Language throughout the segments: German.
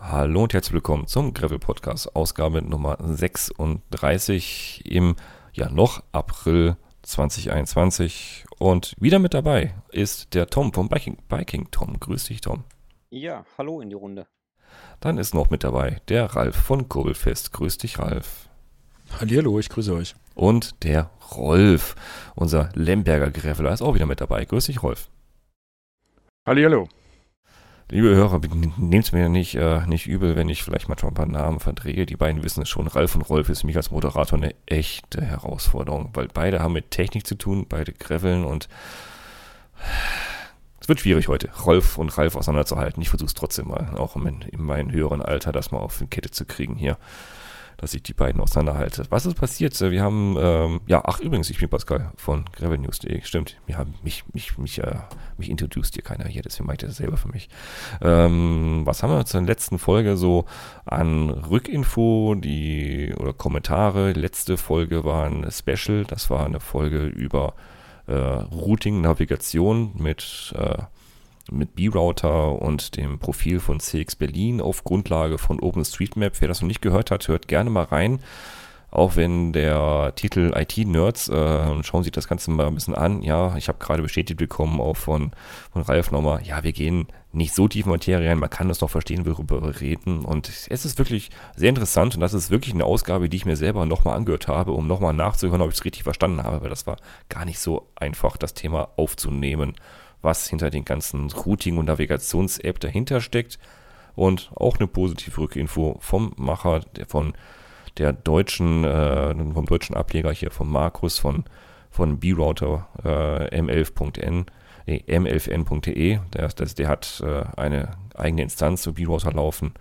Hallo und herzlich willkommen zum Gravel Podcast, Ausgabe Nummer 36 im ja noch April 2021. Und wieder mit dabei ist der Tom vom Biking, Biking Tom. Grüß dich, Tom. Ja, hallo in die Runde. Dann ist noch mit dabei der Ralf von Kurbelfest. Grüß dich, Ralf. Hallihallo, ich grüße euch. Und der Rolf, unser Lemberger Graveler, ist auch wieder mit dabei. Grüß dich, Rolf. Hallihallo. Liebe Hörer, nehmt es mir nicht, äh, nicht übel, wenn ich vielleicht manchmal ein paar Namen verdrehe. Die beiden wissen es schon. Ralf und Rolf ist für mich als Moderator eine echte Herausforderung, weil beide haben mit Technik zu tun, beide graveln und es wird schwierig heute, Rolf und Ralf auseinanderzuhalten. Ich versuche es trotzdem mal, auch in, in meinem höheren Alter, das mal auf die Kette zu kriegen hier dass ich die beiden auseinanderhalte. Was ist passiert? Wir haben, ähm, ja, ach übrigens, ich bin Pascal von gravelnews.de. Stimmt, wir haben mich, mich, mich, äh, mich introduced hier keiner hier, deswegen mache ich das selber für mich. Ähm, was haben wir zur letzten Folge so an Rückinfo, die oder Kommentare? Letzte Folge war ein Special, das war eine Folge über äh, Routing, Navigation mit äh, mit B-Router und dem Profil von CX Berlin auf Grundlage von OpenStreetMap. Wer das noch nicht gehört hat, hört gerne mal rein. Auch wenn der Titel IT-Nerds, äh, schauen Sie das Ganze mal ein bisschen an. Ja, ich habe gerade bestätigt bekommen, auch von, von Ralf nochmal, ja, wir gehen nicht so tief in Materie rein, man kann das noch verstehen, worüber wir reden. Und es ist wirklich sehr interessant und das ist wirklich eine Ausgabe, die ich mir selber nochmal angehört habe, um nochmal nachzuhören, ob ich es richtig verstanden habe, weil das war gar nicht so einfach, das Thema aufzunehmen was hinter den ganzen Routing- und Navigations-App dahinter steckt. Und auch eine positive Rückinfo vom Macher, der von der deutschen, äh, vom deutschen Ableger hier, von Markus von, von B-Router äh, m11.n, nee, m11n.de. Der, der, der hat äh, eine eigene Instanz zu B-Router laufen.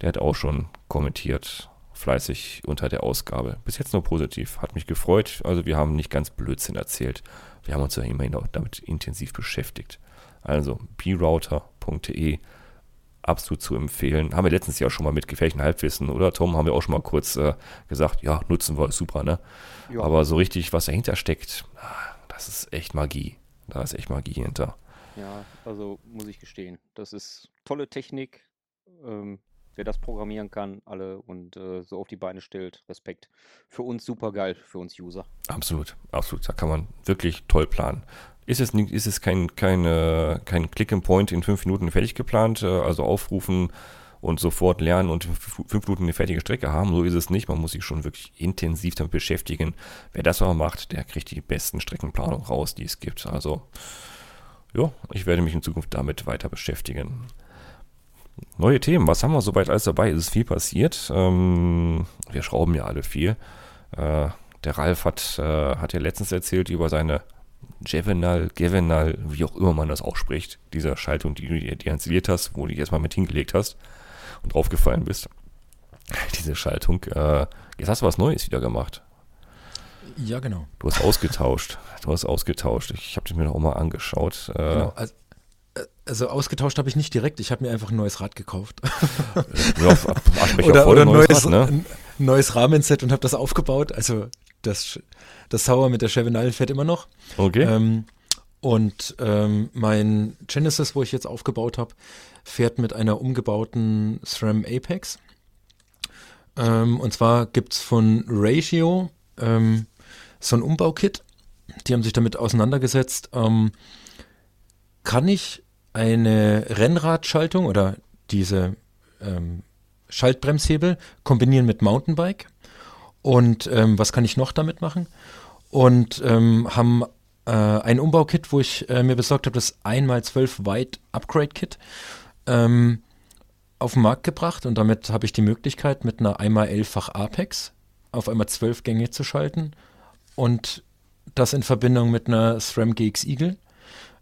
Der hat auch schon kommentiert, fleißig unter der Ausgabe. Bis jetzt nur positiv. Hat mich gefreut. Also wir haben nicht ganz Blödsinn erzählt. Wir haben uns ja immerhin auch damit intensiv beschäftigt. Also brouter.de absolut zu empfehlen. Haben wir letztens ja schon mal mit gefährlichen Halbwissen, oder Tom? Haben wir auch schon mal kurz äh, gesagt, ja, nutzen wir, super, ne? Ja. Aber so richtig, was dahinter steckt, ah, das ist echt Magie. Da ist echt Magie hinter. Ja, also muss ich gestehen, das ist tolle Technik. Ähm, wer das programmieren kann, alle und äh, so auf die Beine stellt, Respekt. Für uns super geil, für uns User. Absolut, absolut. Da kann man wirklich toll planen. Ist es, ist es kein, kein, äh, kein Click and Point in fünf Minuten fertig geplant, äh, also aufrufen und sofort lernen und fünf Minuten eine fertige Strecke haben. So ist es nicht. Man muss sich schon wirklich intensiv damit beschäftigen. Wer das aber macht, der kriegt die besten Streckenplanungen raus, die es gibt. Also, ja, ich werde mich in Zukunft damit weiter beschäftigen. Neue Themen, was haben wir soweit alles dabei? Es ist viel passiert. Ähm, wir schrauben ja alle viel. Äh, der Ralf hat, äh, hat ja letztens erzählt über seine Jevenal, Gevenal, wie auch immer man das ausspricht, diese Schaltung, die du dir installiert hast, wo du dich erstmal mit hingelegt hast und draufgefallen bist. Diese Schaltung. Äh, jetzt hast du was Neues wieder gemacht. Ja, genau. Du hast ausgetauscht. Du hast ausgetauscht. Ich habe mir noch mal angeschaut. Äh, genau. Also, also ausgetauscht habe ich nicht direkt, ich habe mir einfach ein neues Rad gekauft. ja, oder oder ein neues, ne? ein neues Rahmenset und habe das aufgebaut. Also das, das Sauer mit der Chevenal fährt immer noch. Okay. Ähm, und ähm, mein Genesis, wo ich jetzt aufgebaut habe, fährt mit einer umgebauten SRAM Apex. Ähm, und zwar gibt es von Ratio ähm, so ein Umbaukit. Die haben sich damit auseinandergesetzt. Kann ich eine Rennradschaltung oder diese ähm, Schaltbremshebel kombinieren mit Mountainbike. Und ähm, was kann ich noch damit machen? Und ähm, haben äh, ein Umbaukit, wo ich äh, mir besorgt habe, das 1x12 White Upgrade Kit ähm, auf den Markt gebracht. Und damit habe ich die Möglichkeit, mit einer 1x11-fach Apex auf einmal 12 Gänge zu schalten. Und das in Verbindung mit einer SRAM GX Eagle.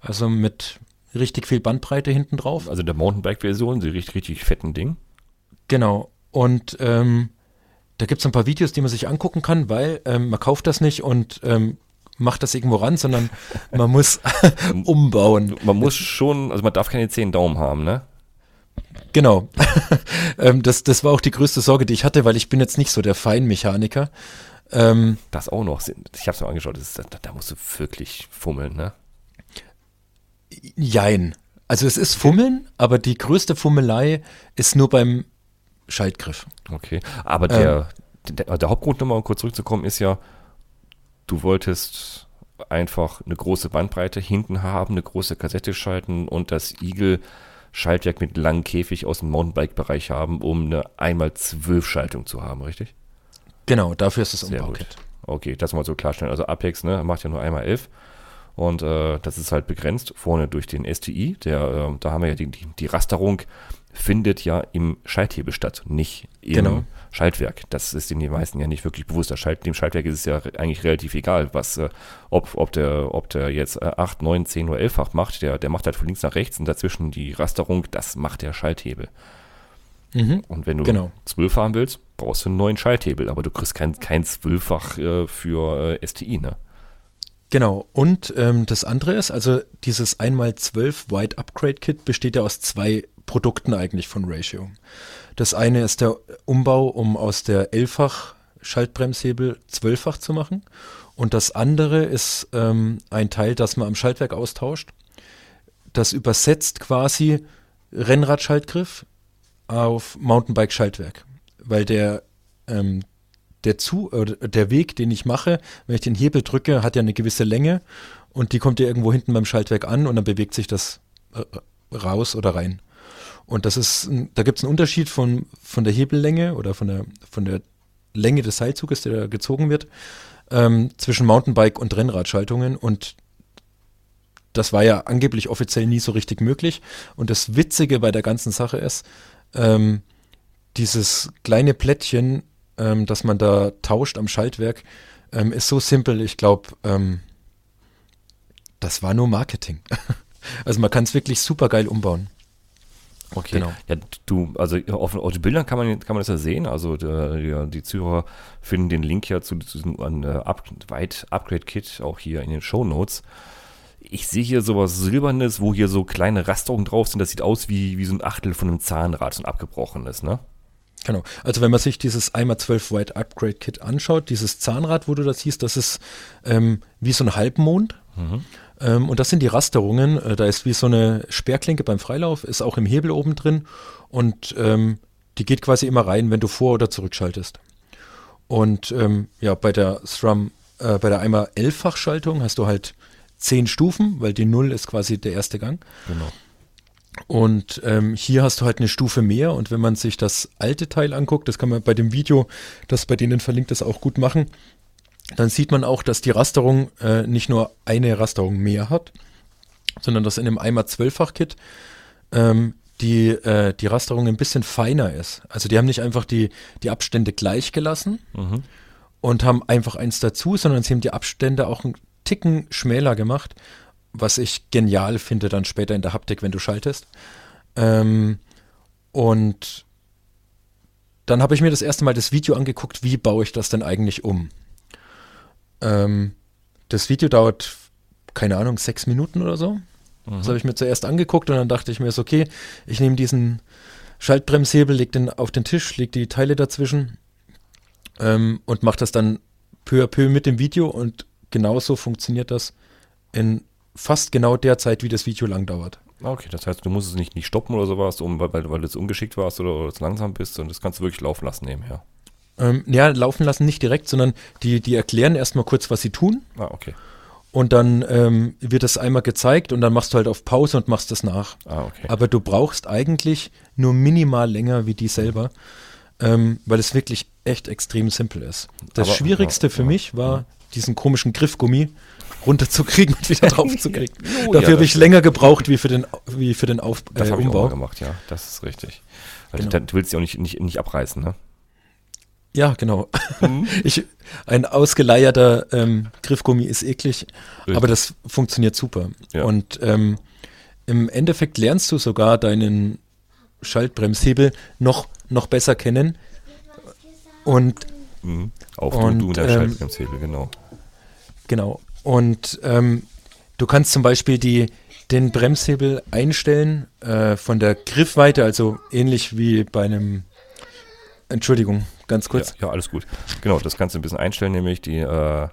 Also mit richtig viel Bandbreite hinten drauf. Also der Mountainbike-Version, die richtig, richtig fetten Ding. Genau. Und ähm, da gibt es ein paar Videos, die man sich angucken kann, weil ähm, man kauft das nicht und ähm, macht das irgendwo ran, sondern man muss umbauen. Man muss schon, also man darf keine zehn Daumen haben, ne? Genau. ähm, das, das war auch die größte Sorge, die ich hatte, weil ich bin jetzt nicht so der Feinmechaniker. Ähm, das auch noch. Ich habe es mir angeschaut, ist, da, da musst du wirklich fummeln, ne? Jein. Also es ist Fummeln, aber die größte Fummelei ist nur beim Schaltgriff. Okay, aber der, der, der Hauptgrund, nochmal kurz zurückzukommen, ist ja, du wolltest einfach eine große Bandbreite hinten haben, eine große Kassette schalten und das Eagle Schaltwerk mit langen Käfig aus dem Mountainbike-Bereich haben, um eine einmal zwölf Schaltung zu haben, richtig? Genau, dafür ist es Umbau-Kit. Okay, das mal so klarstellen. Also Apex ne, macht ja nur einmal elf und äh, das ist halt begrenzt vorne durch den STI. Der, äh, da haben wir ja die, die, die Rasterung findet ja im Schalthebel statt, nicht im Genau. Schaltwerk. Das ist den meisten ja nicht wirklich bewusst. Schalt, dem Schaltwerk ist es ja eigentlich relativ egal, was, äh, ob, ob, der, ob der jetzt äh, 8, 9, 10 oder 11-fach macht. Der, der macht halt von links nach rechts und dazwischen die Rasterung, das macht der Schalthebel. Mhm. Und wenn du Genau. 12 haben willst, brauchst du einen neuen Schalthebel, aber du kriegst kein, kein 12-fach äh, für äh, STI, ne? Genau. Und ähm, das andere ist, also dieses 1x12 White Upgrade Kit besteht ja aus zwei Produkten eigentlich von Ratio. Das eine ist der Umbau, um aus der 11-fach Schaltbremshebel 12-fach zu machen. Und das andere ist ähm, ein Teil, das man am Schaltwerk austauscht. Das übersetzt quasi Rennradschaltgriff auf Mountainbike-Schaltwerk. Weil der, ähm, der, zu, oder der Weg, den ich mache, wenn ich den Hebel drücke, hat ja eine gewisse Länge und die kommt ja irgendwo hinten beim Schaltwerk an und dann bewegt sich das äh, raus oder rein. Und das ist, da gibt es einen Unterschied von, von der Hebellänge oder von der, von der Länge des Seilzuges, der gezogen wird, ähm, zwischen Mountainbike und Rennradschaltungen und das war ja angeblich offiziell nie so richtig möglich. Und das Witzige bei der ganzen Sache ist, ähm, dieses kleine Plättchen, ähm, das man da tauscht am Schaltwerk, ähm, ist so simpel. Ich glaube, ähm, das war nur Marketing. also man kann es wirklich super geil umbauen. Okay. Genau. Ja, du, also auf, auf den Bildern kann man, kann man das ja sehen. Also der, die, Zuhörer finden den Link ja zu diesem äh, Up, Weit Upgrade Kit auch hier in den Show Notes. Ich sehe hier sowas Silbernes, wo hier so kleine Rasterungen drauf sind. Das sieht aus wie, wie so ein Achtel von einem Zahnrad, so ein abgebrochenes, ne? Genau. Also wenn man sich dieses 1x12 White Upgrade Kit anschaut, dieses Zahnrad, wo du das siehst, das ist ähm, wie so ein Halbmond. Ähm, und das sind die Rasterungen. Äh, da ist wie so eine Sperrklinke beim Freilauf, ist auch im Hebel oben drin. Und ähm, die geht quasi immer rein, wenn du vor- oder zurückschaltest. Und ähm, ja, bei der SRAM, äh, bei der einmal 11-fach-Schaltung hast du halt 10 Stufen, weil die 0 ist quasi der erste Gang. Genau. Und ähm, hier hast du halt eine Stufe mehr und wenn man sich das alte Teil anguckt, das kann man bei dem Video, das bei denen verlinkt ist, auch gut machen, dann sieht man auch, dass die Rasterung äh, nicht nur eine Rasterung mehr hat, sondern dass in dem Eimer 12-fach-Kit ähm, die, äh, die Rasterung ein bisschen feiner ist. Also die haben nicht einfach die, die Abstände gleich gelassen Mhm. und haben einfach eins dazu, sondern sie haben die Abstände auch einen Ticken schmäler gemacht, was ich genial finde dann später in der Haptik, wenn du schaltest. Ähm, und dann habe ich mir das erste Mal das Video angeguckt, wie baue ich das denn eigentlich um. Ähm, das Video dauert, keine Ahnung, sechs Minuten oder so. Das habe ich mir zuerst angeguckt und dann dachte ich mir so, okay, ich nehme diesen Schaltbremshebel, leg den auf den Tisch, leg die Teile dazwischen ähm, und mache das dann peu à peu mit dem Video und genauso funktioniert das in fast genau der Zeit, wie das Video lang dauert. Okay, das heißt, du musst es nicht, nicht stoppen oder sowas, um, weil, weil, weil du jetzt ungeschickt warst oder, oder zu langsam bist, und das kannst du wirklich laufen lassen nebenher. Ähm, ja, laufen lassen nicht direkt, sondern die, die erklären erstmal kurz, was sie tun Ah, okay. und dann ähm, wird das einmal gezeigt und dann machst du halt auf Pause und machst das nach. Ah, okay. Aber du brauchst eigentlich nur minimal länger wie die selber, ähm, weil es wirklich echt extrem simpel ist. Das Aber- Schwierigste ja, für ja. mich war, diesen komischen Griffgummi runterzukriegen und wieder draufzukriegen. Oh, Dafür ja, habe ich das- länger gebraucht wie für den, wie für den Auf, Das äh, habe ich auch mal Umbau. gemacht, ja. Das ist richtig. Weil Genau. du, du willst sie auch nicht, nicht, nicht abreißen, ne? Ja, genau. Mhm. Ich, ein ausgeleierter ähm, Griffgummi ist eklig, Richtig. aber das funktioniert super. Ja. Und ähm, im Endeffekt lernst du sogar deinen Schaltbremshebel noch, noch besser kennen. Und Mhm. Auf Und, du, du und dein ähm, Schaltbremshebel, genau. genau. Und ähm, du kannst zum Beispiel die, den Bremshebel einstellen äh, von der Griffweite, also ähnlich wie bei einem Entschuldigung, ganz kurz. Ja, ja, alles gut. Genau, das kannst du ein bisschen einstellen, nämlich die, äh,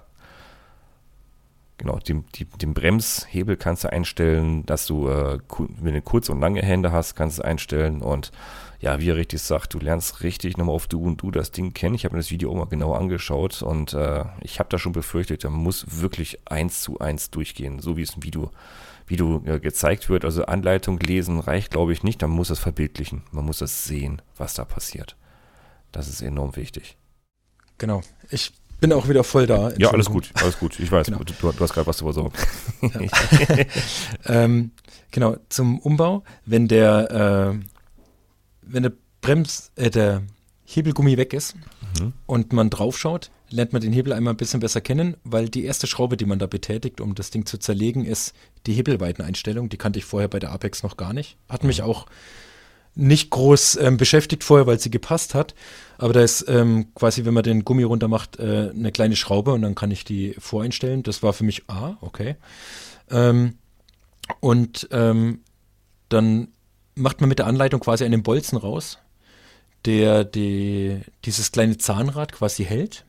Genau, den, die, den Bremshebel kannst du einstellen, dass du, äh, wenn du kurze und lange Hände hast, kannst du einstellen und ja, wie er richtig sagt, du lernst richtig nochmal auf du und du das Ding kennen. Ich habe mir das Video auch mal genau angeschaut und äh, ich habe da schon befürchtet, da muss wirklich eins zu eins durchgehen, so wie es im Video, Video äh, gezeigt wird. Also Anleitung lesen reicht, glaube ich, nicht, man muss es verbildlichen. Man muss es sehen, was da passiert. Das ist enorm wichtig. Genau. Ich bin auch wieder voll da. Ja, alles gut, alles gut. Ich weiß, genau. du, du, hast gerade was zu versorgen. ähm, genau, zum Umbau, wenn der, äh, wenn der Brems, äh, der Hebelgummi weg ist mhm. und man draufschaut, lernt man den Hebel einmal ein bisschen besser kennen, weil die erste Schraube, die man da betätigt, um das Ding zu zerlegen, ist die Hebelweiteneinstellung. Die kannte ich vorher bei der Apex noch gar nicht. Hat mich mhm. auch nicht groß ähm, beschäftigt vorher, weil sie gepasst hat. Aber da ist ähm, quasi, wenn man den Gummi runter macht, äh, eine kleine Schraube und dann kann ich die voreinstellen. Das war für mich, ah, okay. Ähm, und ähm, dann macht man mit der Anleitung quasi einen Bolzen raus, der die, dieses kleine Zahnrad quasi hält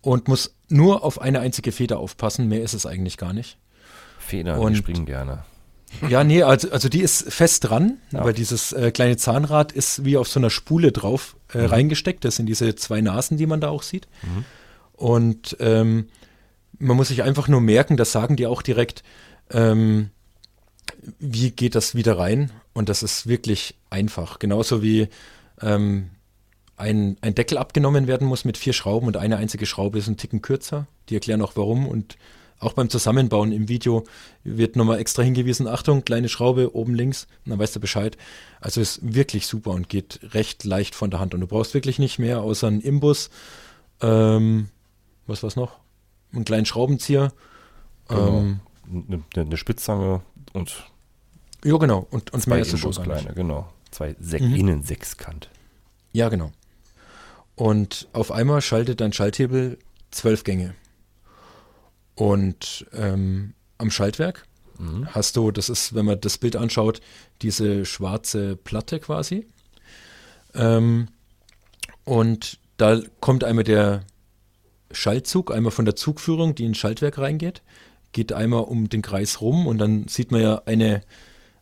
und muss nur auf eine einzige Feder aufpassen. Mehr ist es eigentlich gar nicht. Federn, und, die springen gerne. Ja, nee, also, also die ist fest dran, ja. weil dieses äh, kleine Zahnrad ist wie auf so einer Spule drauf äh, mhm. reingesteckt. Das sind diese zwei Nasen, die man da auch sieht. Mhm. Und ähm, man muss sich einfach nur merken, das sagen die auch direkt, ähm, wie geht das wieder rein? Und das ist wirklich einfach. Genauso wie ähm, ein, ein Deckel abgenommen werden muss mit vier Schrauben und eine einzige Schraube ist ein Ticken kürzer. Die erklären auch warum und auch beim Zusammenbauen im Video wird nochmal extra hingewiesen, Achtung, kleine Schraube oben links, dann weißt du Bescheid. Also ist wirklich super und geht recht leicht von der Hand. Und du brauchst wirklich nicht mehr außer einen Imbus, ähm, was war's noch? Einen kleinen Schraubenzieher. Genau. Ähm, eine, eine, Spitzzange und ja, genau. Und, und zwei mehr ist kleine, genau. Zwei Sek mhm. Innensechskant. Ja, genau. Und auf einmal schaltet dein Schalthebel zwölf Gänge. Und ähm, am Schaltwerk mhm. hast du, das ist, wenn man das Bild anschaut, diese schwarze Platte quasi. Ähm, und da kommt einmal der Schaltzug, einmal von der Zugführung, die ins Schaltwerk reingeht, geht einmal um den Kreis rum und dann sieht man ja eine,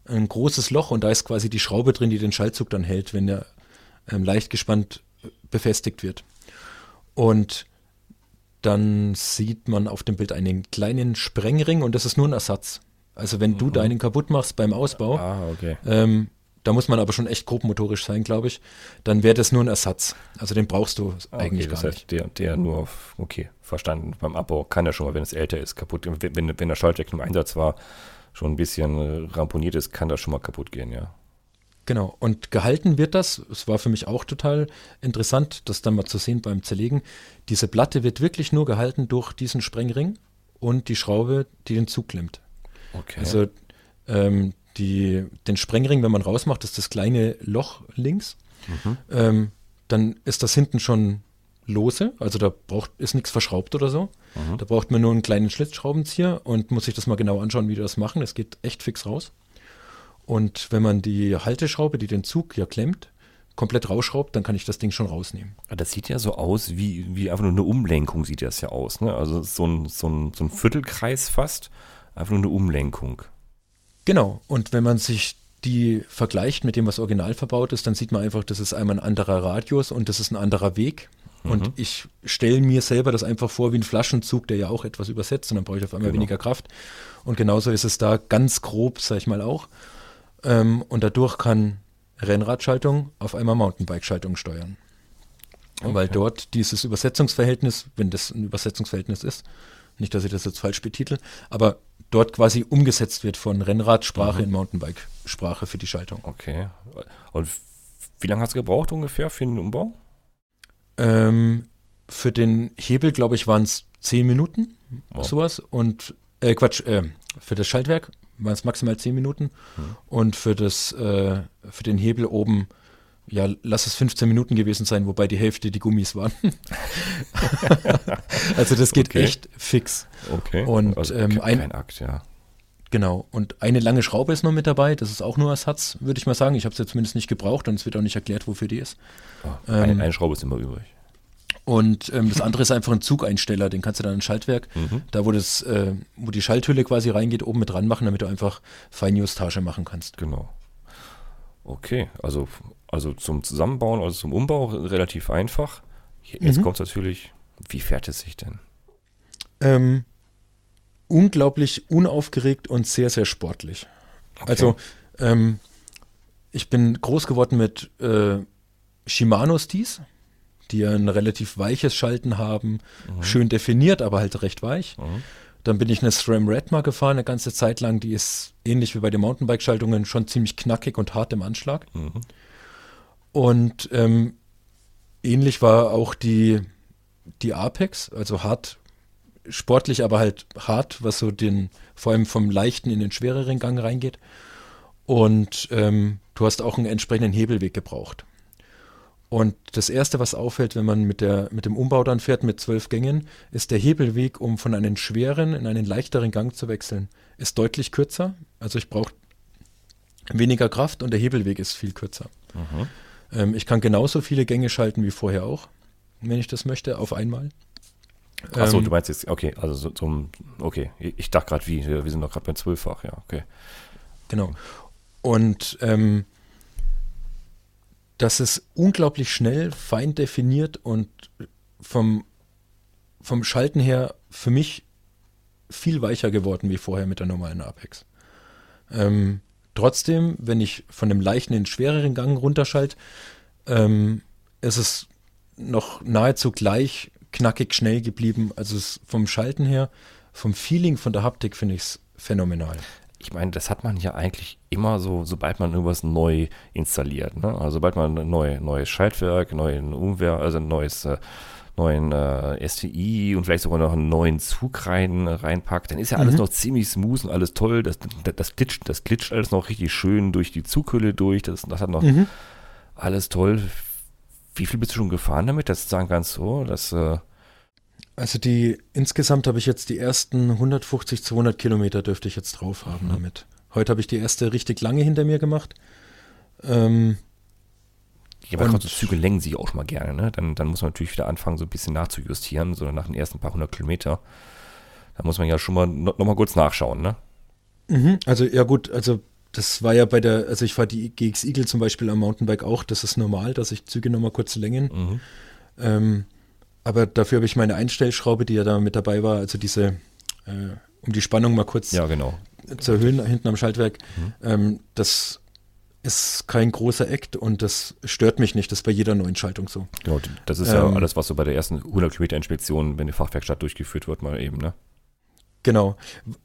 ein großes Loch und da ist quasi die Schraube drin, die den Schaltzug dann hält, wenn der ähm, leicht gespannt befestigt wird. Und dann sieht man auf dem Bild einen kleinen Sprengring und das ist nur ein Ersatz. Also wenn du mhm. deinen kaputt machst beim Ausbau, ah, okay. ähm, da muss man aber schon echt grobmotorisch sein, glaube ich, dann wäre das nur ein Ersatz. Also den brauchst du ah, eigentlich okay, gar das heißt, nicht. Der, der nur auf, okay, verstanden. Beim Abbau kann er schon mal, wenn es älter ist, kaputt. Wenn, wenn der Schaltwerk im Einsatz war, schon ein bisschen ramponiert ist, kann das schon mal kaputt gehen, ja. Genau, und gehalten wird das, es war für mich auch total interessant, das dann mal zu sehen beim Zerlegen. Diese Platte wird wirklich nur gehalten durch diesen Sprengring und die Schraube, die den Zug klemmt. Okay. Also ähm, die, den Sprengring, wenn man rausmacht, ist das kleine Loch links. Mhm. Ähm, dann ist das hinten schon lose, also da braucht, ist nichts verschraubt oder so. Mhm. Da braucht man nur einen kleinen Schlitzschraubenzieher und muss sich das mal genau anschauen, wie die das machen. Es geht echt fix raus. Und wenn man die Halteschraube, die den Zug ja klemmt, komplett rausschraubt, dann kann ich das Ding schon rausnehmen. Das sieht ja so aus, wie, wie einfach nur eine Umlenkung sieht das ja aus. Ne? Also so ein, so, ein, so ein Viertelkreis fast, einfach nur eine Umlenkung. Genau, und wenn man sich die vergleicht mit dem, was original verbaut ist, dann sieht man einfach, das ist einmal ein anderer Radius und das ist ein anderer Weg. Mhm. Und ich stelle mir selber das einfach vor wie ein Flaschenzug, der ja auch etwas übersetzt und dann brauche ich auf einmal genau. weniger Kraft. Und genauso ist es da ganz grob, sag ich mal auch. Ähm, und dadurch kann Rennradschaltung auf einmal Mountainbike-Schaltung steuern. Okay. Weil dort dieses Übersetzungsverhältnis, wenn das ein Übersetzungsverhältnis ist, nicht, dass ich das jetzt falsch betitel, aber dort quasi umgesetzt wird von Rennradsprache mhm. in Mountainbike-Sprache für die Schaltung. Okay. Und wie lange hast du gebraucht ungefähr für den Umbau? Ähm, für den Hebel, glaube ich, waren es zehn Minuten, wow. sowas. Und, äh, Quatsch, äh, für das Schaltwerk waren es maximal 10 Minuten. Mhm. Und für, das, äh, für den Hebel oben, ja, lass es 15 Minuten gewesen sein, wobei die Hälfte die Gummis waren. also das geht okay. echt fix. Okay. Und also ähm, ein, kein Akt, ja. Genau. Und eine lange Schraube ist noch mit dabei. Das ist auch nur Ersatz, würde ich mal sagen. Ich habe es ja zumindest nicht gebraucht und es wird auch nicht erklärt, wofür die ist. Oh, eine, ähm, eine Schraube ist immer übrig. Und ähm, das andere ist einfach ein Zugeinsteller, den kannst du dann ein Schaltwerk, Mhm. da wo das, äh, wo die Schalthülle quasi reingeht, oben mit dran machen, damit du einfach Feinjustage machen kannst. Genau. Okay, also, also zum Zusammenbauen, also zum Umbau relativ einfach. Jetzt Mhm. kommt es natürlich, wie fährt es sich denn? Ähm, unglaublich unaufgeregt und sehr, sehr sportlich. Okay. Also, ähm, ich bin groß geworden mit äh, Shimano-Stis, die ja ein relativ weiches Schalten haben, schön definiert, aber halt recht weich. Mhm. Dann bin ich eine SRAM Redma gefahren, eine ganze Zeit lang. Die ist ähnlich wie bei den Mountainbike-Schaltungen schon ziemlich knackig und hart im Anschlag. Mhm. Und ähm, ähnlich war auch die, die Apex, also hart, sportlich, aber halt hart, was so den, vor allem vom leichten in den schwereren Gang reingeht. Und ähm, du hast auch einen entsprechenden Hebelweg gebraucht. Und das Erste, was auffällt, wenn man mit, der, mit dem Umbau dann fährt mit zwölf Gängen, ist der Hebelweg, um von einem schweren in einen leichteren Gang zu wechseln, ist deutlich kürzer. Also ich brauche weniger Kraft und der Hebelweg ist viel kürzer. Mhm. Ähm, ich kann genauso viele Gänge schalten wie vorher auch, wenn ich das möchte, auf einmal. Achso, Ähm, du meinst jetzt, okay, also so, zum, okay, ich dachte gerade wie, wir sind doch gerade beim Zwölffach, ja, okay. Genau. Und ähm, das ist unglaublich schnell, fein definiert und vom, vom Schalten her für mich viel weicher geworden wie vorher mit der normalen Apex. Ähm, trotzdem, wenn ich von dem leichten in den schwereren Gang runterschalte, ähm, ist es noch nahezu gleich knackig schnell geblieben. Also es vom Schalten her, vom Feeling, von der Haptik finde ich es phänomenal. Ich meine, das hat man ja eigentlich immer so, sobald man irgendwas neu installiert. Ne? Also sobald man ein neu, neues Schaltwerk, neuen Umwehr, also ein neues, äh, neuen äh, STI und vielleicht sogar noch einen neuen Zug rein, reinpackt, dann ist ja alles Mhm. noch ziemlich smooth und alles toll. Das, das, das, glitscht, das glitscht alles noch richtig schön durch die Zughülle durch. Das, das hat noch Mhm. alles toll. Wie viel bist du schon gefahren damit? Das sagen ganz so, dass äh, Also die insgesamt habe ich jetzt die ersten 150, 200 Kilometer dürfte ich jetzt drauf haben Mhm. damit. Heute habe ich die erste richtig lange hinter mir gemacht. Ähm, Ja, aber gerade so Züge lenken sich auch schon mal gerne, ne? Dann, dann muss man natürlich wieder anfangen, so ein bisschen nachzujustieren, so nach den ersten paar hundert Kilometer. Da muss man ja schon mal no, noch mal kurz nachschauen, ne? mhm, also ja gut, also das war ja bei der, also ich fahre die GX Eagle zum Beispiel am Mountainbike auch, das ist normal, dass ich Züge nochmal kurz längen. Mhm. Ähm, aber dafür habe ich meine Einstellschraube, die ja da mit dabei war, also diese, äh, um die Spannung mal kurz Ja, genau. zu erhöhen hinten am Schaltwerk. Mhm. Ähm, das ist kein großer Act und das stört mich nicht. Das ist bei jeder neuen Schaltung so. genau. Das ist ja Ähm. alles, was so bei der ersten 100 Kilometer Inspektion, wenn die Fachwerkstatt durchgeführt wird, mal eben, ne? Genau.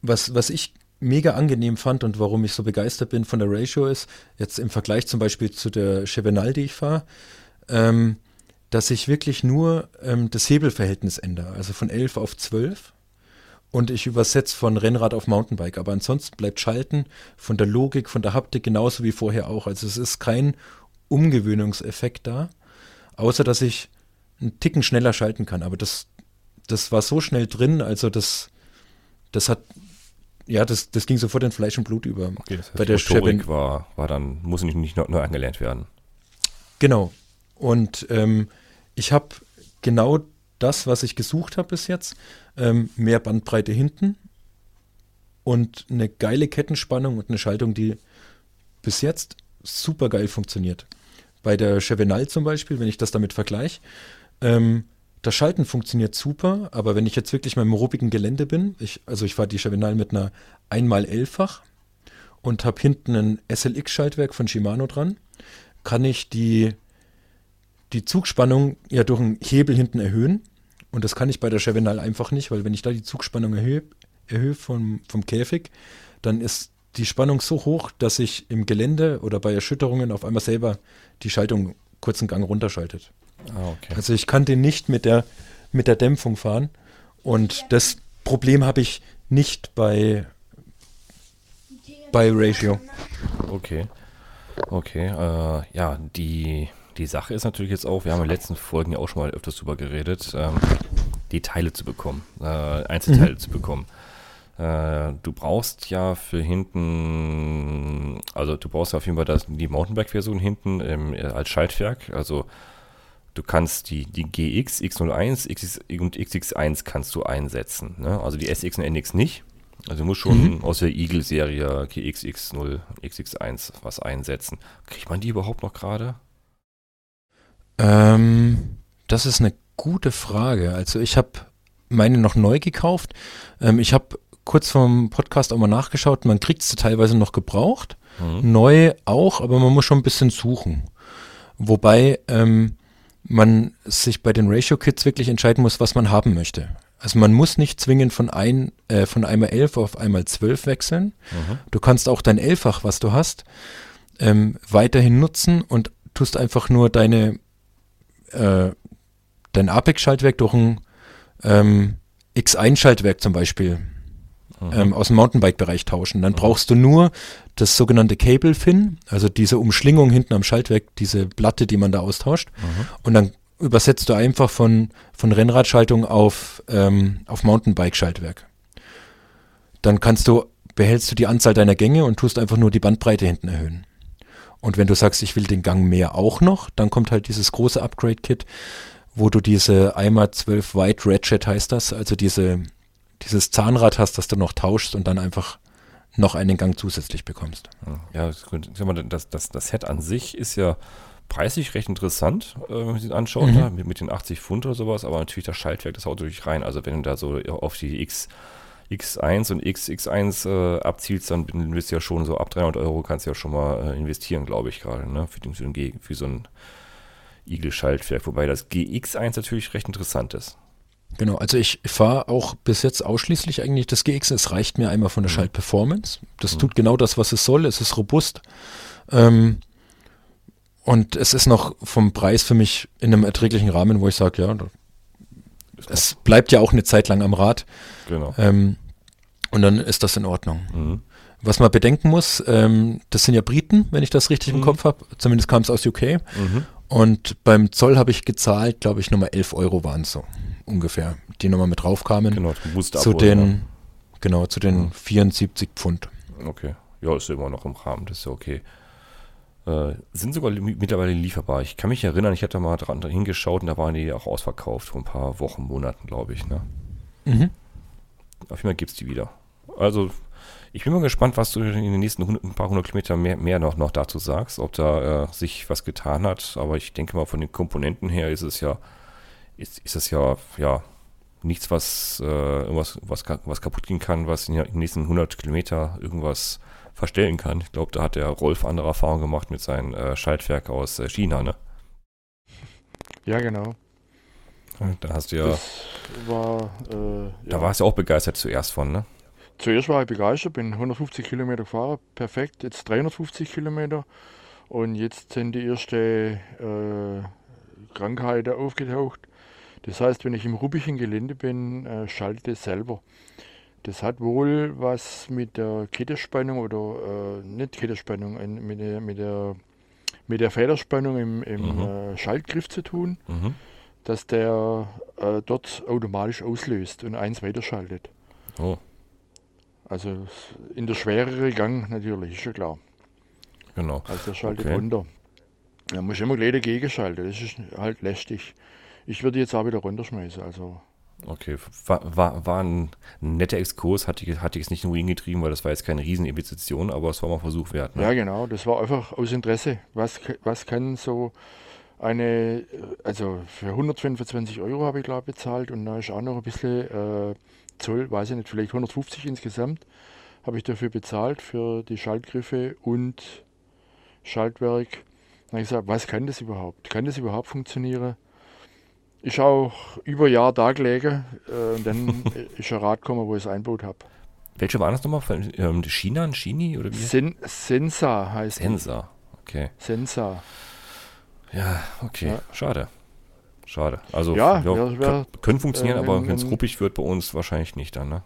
Was, was ich mega angenehm fand und warum ich so begeistert bin von der Ratio ist, jetzt im Vergleich zum Beispiel zu der Chevenal, die ich fahre, ähm, dass ich wirklich nur ähm, das Hebelverhältnis ändere, also von 11 auf 12 und ich übersetze von Rennrad auf Mountainbike, aber ansonsten bleibt Schalten von der Logik, von der Haptik genauso wie vorher auch. Also es ist kein Umgewöhnungseffekt da, außer dass ich einen Ticken schneller schalten kann, aber das, das war so schnell drin, also das, das hat, ja, das, das ging sofort in Fleisch und Blut über. Okay, das heißt, Bei der Motorik war, war dann, muss nicht, nicht neu, neu angelernt werden. Genau. Und ähm, ich habe genau das, was ich gesucht habe bis jetzt. Ähm, mehr Bandbreite hinten und eine geile Kettenspannung und eine Schaltung, die bis jetzt super geil funktioniert. Bei der Chevenal zum Beispiel, wenn ich das damit vergleiche, ähm, das Schalten funktioniert super, aber wenn ich jetzt wirklich mal im ruppigen Gelände bin, ich, also ich fahre die Chevenal mit einer 1x11-fach und habe hinten ein SLX-Schaltwerk von Shimano dran, kann ich die, die Zugspannung ja durch einen Hebel hinten erhöhen. Und das kann ich bei der Chevenal einfach nicht, weil wenn ich da die Zugspannung erhöhe, erhöhe vom, vom Käfig, dann ist die Spannung so hoch, dass ich im Gelände oder bei Erschütterungen auf einmal selber die Schaltung kurzen Gang runterschaltet. Ah, okay. Also ich kann den nicht mit der, mit der Dämpfung fahren. Und das Problem habe ich nicht bei, bei Ratio. Okay. Okay. Äh, ja, die, die Sache ist natürlich jetzt auch, wir haben in den letzten Folgen ja auch schon mal öfters drüber geredet, ähm, die Teile zu bekommen, äh, Einzelteile zu bekommen. Äh, du brauchst ja für hinten, also du brauchst ja auf jeden Fall das, die Mountainbike-Version hinten im, äh, als Schaltwerk, also du kannst die, die GX, X01 X und XX1 kannst du einsetzen. Ne? Also die SX und NX nicht. Also du musst schon mhm. aus der Eagle-Serie GX, X0, XX1 was einsetzen. Kriegt man die überhaupt noch gerade? Ähm, das ist eine gute Frage. Also ich habe meine noch neu gekauft. Ähm, ich habe kurz vom Podcast auch mal nachgeschaut. Man kriegt sie teilweise noch gebraucht. Mhm. Neu auch, aber man muss schon ein bisschen suchen. Wobei ähm, man sich bei den Ratio-Kits wirklich entscheiden muss, was man haben möchte. Also man muss nicht zwingend von, ein, äh, von einmal 11 auf einmal 12 wechseln. Mhm. Du kannst auch dein Elffach, was du hast, ähm, weiterhin nutzen und tust einfach nur deine äh, dein Apex-Schaltwerk durch ein ähm, X1-Schaltwerk zum Beispiel mhm. ähm, aus dem Mountainbike-Bereich tauschen. Dann mhm. brauchst du nur das sogenannte Cable-Fin, also diese Umschlingung hinten am Schaltwerk, diese Platte, die man da austauscht. Mhm. Und dann übersetzt du einfach von, von Rennradschaltung auf, ähm, auf Mountainbike-Schaltwerk. Dann kannst du, behältst du die Anzahl deiner Gänge und tust einfach nur die Bandbreite hinten erhöhen. Und wenn du sagst, ich will den Gang mehr auch noch, dann kommt halt dieses große Upgrade-Kit, wo du diese einmal 12 White Ratchet heißt das, also diese, dieses Zahnrad hast, das du noch tauschst und dann einfach noch einen Gang zusätzlich bekommst. Ja, das, das, das Set an sich ist ja preislich recht interessant, äh, wenn man sich anschaut, mhm. ne? mit, mit, den 80 Pfund oder sowas, aber natürlich das Schaltwerk, das haut natürlich rein. Also wenn du da so auf die X, X1 und XX1 äh, abzielst, dann bist du ja schon so ab 300 Euro kannst du ja schon mal äh, investieren, glaube ich gerade, ne? für, den, für, den, für so ein Igel-Schaltwerk, wobei das GX1 natürlich recht interessant ist. Genau, also ich fahre auch bis jetzt ausschließlich eigentlich das GX. Es reicht mir einmal von der mhm. Schaltperformance. Das mhm. tut genau das, was es soll. Es ist robust. Ähm, und es ist noch vom Preis für mich in einem erträglichen Rahmen, wo ich sage, ja, es bleibt ja auch eine Zeit lang am Rad. Genau. Ähm, und dann ist das in Ordnung. Mhm. Was man bedenken muss, ähm, das sind ja Briten, wenn ich das richtig mhm. im Kopf habe. Zumindest kam es aus UK. Mhm. Und beim Zoll habe ich gezahlt, glaube ich, nochmal 11 Euro waren es so ungefähr, die nochmal mit draufkamen. Genau, zu den, genau, zu den 74 Pfund. Okay. Ja, ist immer noch im Rahmen, das ist ja okay. Äh, sind sogar mittlerweile lieferbar. Ich kann mich erinnern, ich hatte mal dran hingeschaut und da waren die auch ausverkauft vor ein paar Wochen, Monaten, glaube ich. Ne? Mhm. Auf jeden Fall gibt es die wieder. Also, ich bin mal gespannt, was du in den nächsten 100, ein paar hundert Kilometern mehr, mehr noch, noch dazu sagst, ob da äh, sich was getan hat. Aber ich denke mal, von den Komponenten her ist es ja, ist, ist es ja, ja, nichts, was, äh, irgendwas, was, was kaputt gehen kann, was in den nächsten 100 Kilometer irgendwas verstellen kann. Ich glaube, da hat der Rolf andere Erfahrungen gemacht mit seinem äh, Schaltwerk aus äh, China, ne? Ja, genau. Da hast du ja. Das war, äh, da ja. warst du auch begeistert zuerst von, ne? Zuerst war ich begeistert, bin 150 Kilometer gefahren, perfekt, jetzt 350 Kilometer und jetzt sind die ersten äh, Krankheiten aufgetaucht. Das heißt, wenn ich im ruppigen Gelände bin, äh, schalte es selber. Das hat wohl was mit der Kettenspannung oder äh, nicht Kettenspannung, mit der, mit der, mit der Federspannung im, im mhm. äh, Schaltgriff zu tun, mhm. dass der äh, dort automatisch auslöst und eins weiterschaltet. Oh. Also in der schwerere Gang natürlich, ist ja klar. Genau. Also der schaltet okay. runter. Da muss immer gleich dagegen schalten, das ist halt lästig. Ich würde jetzt auch wieder runterschmeißen, also Okay, war, war, war ein netter Exkurs, hatte ich, hatte ich es nicht nur hingetrieben, weil das war jetzt keine Rieseninvestition, aber es war mal Versuch wert. Ne? Ja, genau, das war einfach aus Interesse. Was, was kann so eine, also für 125 Euro habe ich glaube bezahlt und da ist auch noch ein bisschen äh, Zoll, weiß ich nicht, vielleicht 150 insgesamt habe ich dafür bezahlt für die Schaltgriffe und Schaltwerk. Dann habe ich gesagt, was kann das überhaupt? Kann das überhaupt funktionieren? Ist auch über Jahr da gelegen. Äh, dann ist ein Rad gekommen, wo ich es einbaut habe. Welche war das nochmal? Von ähm, China, Chini oder wie? Sen Sensa heißt Sensa, okay. Sensa. Ja, okay. Ja. Schade. Schade. Also, ja, ja wär, wär, können funktionieren, äh, wenn, aber wenn es ruppig wird bei uns, wahrscheinlich nicht dann, ne?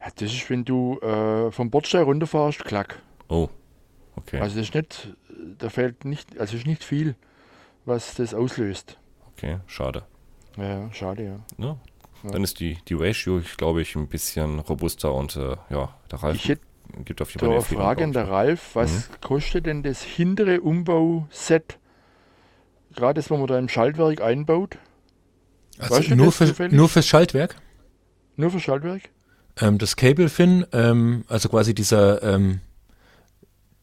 Ja, das ist, wenn du äh, vom Bordstein runterfährst, klack. Oh, okay. Also, das ist nicht, da fällt nicht, also ist nicht viel, was das auslöst. Okay, schade. Ja, schade, ja. ja. Dann ist die, die Ratio, glaube ich, ein bisschen robuster und äh, ja, der Ralf ich gibt auf jeden Fall eine Frage an der Ralf, was mhm. kostet denn das hintere Umbauset gerade das, wo man da im Schaltwerk einbaut. Also Weißt du nur, das für, zufällig? nur fürs Schaltwerk. Nur für Schaltwerk? Ähm, das Cable Fin, ähm, also quasi dieser, ähm,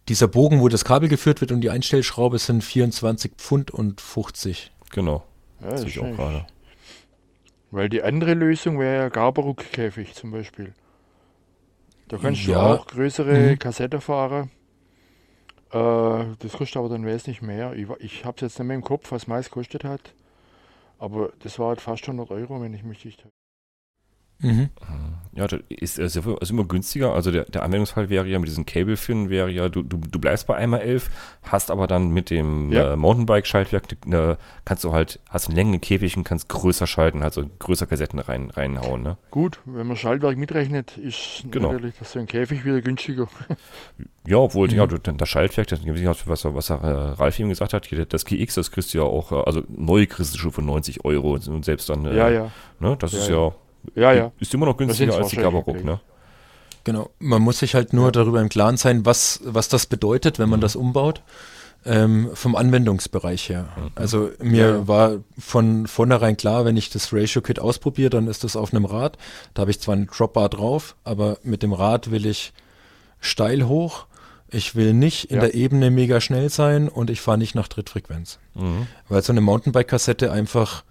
dieser Bogen, wo das Kabel geführt wird und die Einstellschraube sind 24 Pfund und 50. Genau. Ja, das Sehe ist ich auch gerade. Weil die andere Lösung wäre ja Garberuck-Käfig zum Beispiel. Da kannst du Ja. auch größere Mhm. Kassette fahren. Äh, das kostet aber dann wesentlich mehr. Ich, ich habe es jetzt nicht mehr im Kopf, was meist kostet hat. Aber das war halt fast 100 Euro, wenn ich mich nicht. Mhm. Ja, das ist, ist, ist immer günstiger. Also der, der Anwendungsfall wäre ja mit diesem Cable-Fin wäre ja, du, du, du bleibst bei einmal 11, hast aber dann mit dem Ja. äh, Mountainbike-Schaltwerk, äh, kannst du halt, hast einen längeren Käfig und kannst größer schalten, also größer Kassetten rein, reinhauen, ne? Gut, wenn man Schaltwerk mitrechnet, ist Genau. natürlich das so ein Käfig wieder günstiger. Ja, obwohl, Mhm. ja, das Schaltwerk, das, was, was äh, Ralf eben gesagt hat, das GX, das kriegst du ja auch, äh, also neu kriegst du schon für 90 Euro und selbst dann, äh, ja, ja. ne, das Ja, ist ja. Ja, Ja, ist immer noch günstiger als die Gabarock, ne? Genau. Man muss sich halt nur Ja. darüber im Klaren sein, was, was das bedeutet, wenn man das umbaut. Ähm, vom Anwendungsbereich her. Also mir Ja, ja. war von vornherein klar, wenn ich das Ratio-Kit ausprobiere, dann ist das auf einem Rad. Da habe ich zwar eine Dropbar drauf, aber mit dem Rad will ich steil hoch. Ich will nicht in Ja. der Ebene mega schnell sein und ich fahre nicht nach Drittfrequenz. Mhm. Weil so eine Mountainbike-Kassette einfach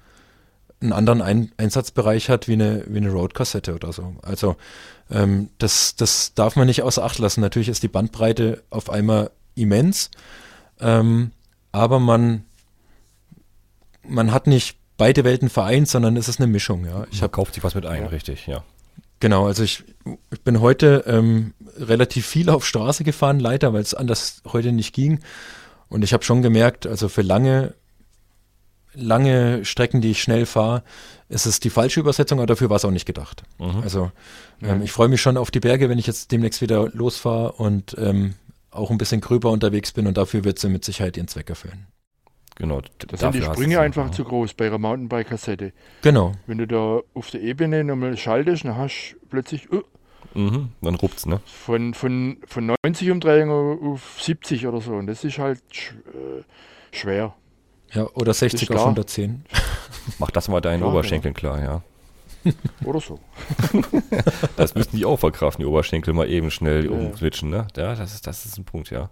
einen anderen Ein Einsatzbereich hat wie eine, wie eine Road-Kassette oder so. Also ähm, das, das darf man nicht außer Acht lassen. Natürlich ist die Bandbreite auf einmal immens, ähm, aber man, man hat nicht beide Welten vereint, sondern es ist eine Mischung. Ja. Ich Ich habe kauft sich was mit ein, Ja. richtig, ja. Genau, also ich, ich bin heute ähm, relativ viel auf Straße gefahren, leider, weil es anders heute nicht ging. Und ich habe schon gemerkt, also für lange, lange Strecken, die ich schnell fahre, ist es die falsche Übersetzung, aber dafür war es auch nicht gedacht. Mhm. Also ähm, ich freue mich schon auf die Berge, wenn ich jetzt demnächst wieder losfahre und ähm, auch ein bisschen gröber unterwegs bin und dafür wird sie mit Sicherheit ihren Zweck erfüllen. Genau. Da sind die Sprünge einfach ja. zu groß bei einer Mountainbike-Kassette. Genau. Wenn du da auf der Ebene nochmal schaltest, dann hast du plötzlich uh, Mhm, dann rupt's, ne? von, von, von 90 Umdrehungen auf 70 oder so. Und das ist halt sch äh, schwer. Ja, oder 60 Ist auf klar. 110. Mach das mal deinen Ja, Oberschenkeln klar, ja. Oder so. Das müssten die auch verkraften, die Oberschenkel mal eben schnell Ja. umswitchen, ne? Ja, das ist, das ist ein Punkt, ja.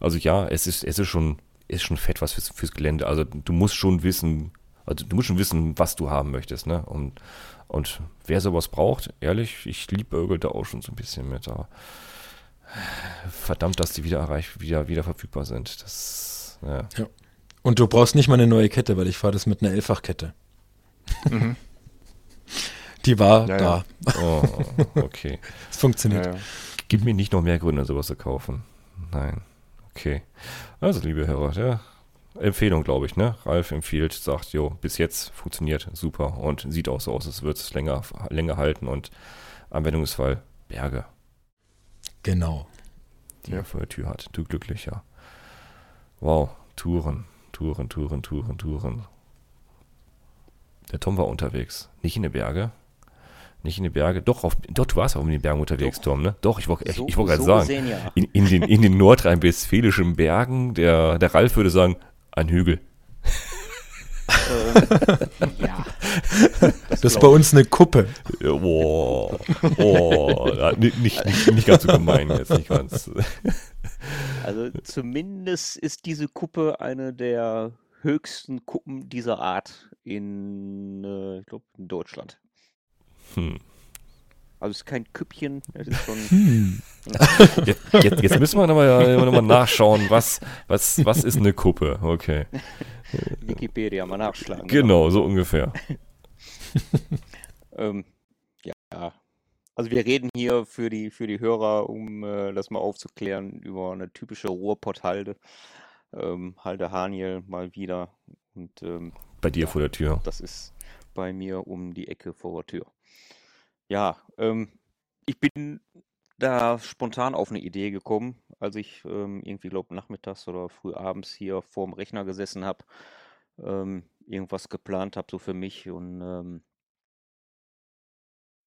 Also ja, es ist, es ist schon, ist schon fett was fürs, fürs Gelände. Also du musst schon wissen, also du musst schon wissen, was du haben möchtest, ne? Und, und wer sowas braucht, ehrlich, ich liebäugel da auch schon so ein bisschen mit, aber verdammt, dass die wieder erreicht, wieder, wieder verfügbar sind. Das, ja. Und du brauchst nicht mal eine neue Kette, weil ich fahre das mit einer Elffachkette. Mhm. Die war Ja, da. ja. Oh, okay. Es funktioniert. Ja, ja. Gib mir nicht noch mehr Gründe, sowas zu kaufen. Nein. Okay. Also, liebe Hörer, ja, Empfehlung, glaube ich, ne? Ralf empfiehlt, sagt, jo, bis jetzt funktioniert super und sieht auch so aus, als würde es länger, länger halten und Anwendungsfall Berge, Genau. die Ja. er vor der Tür hat. Du glücklicher. Wow, Touren, Touren, Touren, Touren, Touren. Der Tom war unterwegs. Nicht in den Berge. Nicht in den Berge. Doch, auf, doch du warst auch in den Bergen unterwegs, Doch. Tom, ne? Doch, ich wollte ich, So- ich wollte gerade so sagen. gesehen, ja. In, in, den, in den nordrhein-westfälischen Bergen, der, der Ralf würde sagen, ein Hügel. Ähm, ja. Das ist bei uns eine Kuppe. Oh, ja, nicht, nicht, nicht, nicht ganz so gemein jetzt, nicht ganz. Also zumindest ist diese Kuppe eine der höchsten Kuppen dieser Art in, äh, ich glaube, in Deutschland. Hm. Also es ist kein Küppchen, es ist schon. Hm. Jetzt, jetzt, jetzt müssen wir nochmal noch mal nachschauen, was, was, was ist eine Kuppe? Okay, Wikipedia mal nachschlagen. genau, so ungefähr. Ähm, ja. Also wir reden hier für die, für die Hörer, um äh, das mal aufzuklären, über eine typische Ruhrpotthalde. Ähm, Halde Haniel mal wieder. Und ähm, Bei dir vor der Tür. das ist bei mir um die Ecke vor der Tür. Ja, ähm, ich bin da spontan auf eine Idee gekommen, als ich ähm, irgendwie, glaube nachmittags oder früh abends hier vorm Rechner gesessen habe, ähm, irgendwas geplant habe, so für mich und ähm,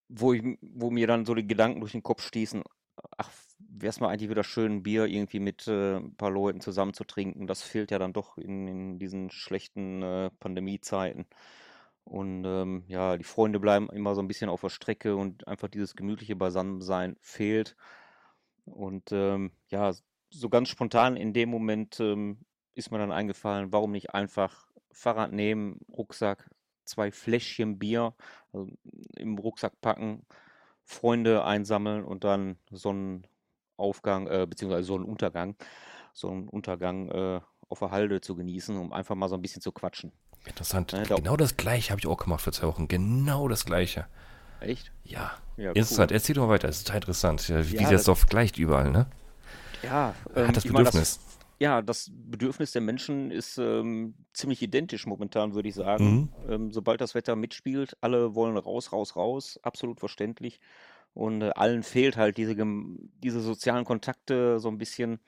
wo, ich, wo mir dann so die Gedanken durch den Kopf stießen, ach, wäre es mal eigentlich wieder schön, Bier irgendwie mit äh, ein paar Leuten zusammen zu trinken. Das fehlt ja dann doch in, in diesen schlechten äh, Pandemiezeiten. Und ähm, ja, die Freunde bleiben immer so ein bisschen auf der Strecke und einfach dieses gemütliche Beisammensein fehlt. Und ähm, ja, so ganz spontan in dem Moment ähm, ist mir dann eingefallen, warum nicht einfach Fahrrad nehmen, Rucksack, zwei Fläschchen Bier also im Rucksack packen, Freunde einsammeln und dann Sonnenaufgang, äh, beziehungsweise Sonnenuntergang, Sonnenuntergang äh, auf der Halde zu genießen, um einfach mal so ein bisschen zu quatschen. Interessant. Ja, genau das gleiche habe ich auch gemacht für zwei Wochen. Genau das gleiche. Echt? Ja. ja interessant. Cool. Erzähl doch mal weiter. Das ist total interessant. Wie ja, das doch gleicht überall, ne? Ja. Ähm, Hat das Bedürfnis. Ja, das Bedürfnis der Menschen ist ähm, ziemlich identisch momentan, würde ich sagen. Mhm. Ähm, sobald das Wetter mitspielt, alle wollen raus, raus, raus. Absolut verständlich. Und äh, allen fehlt halt diese, diese sozialen Kontakte so ein bisschen.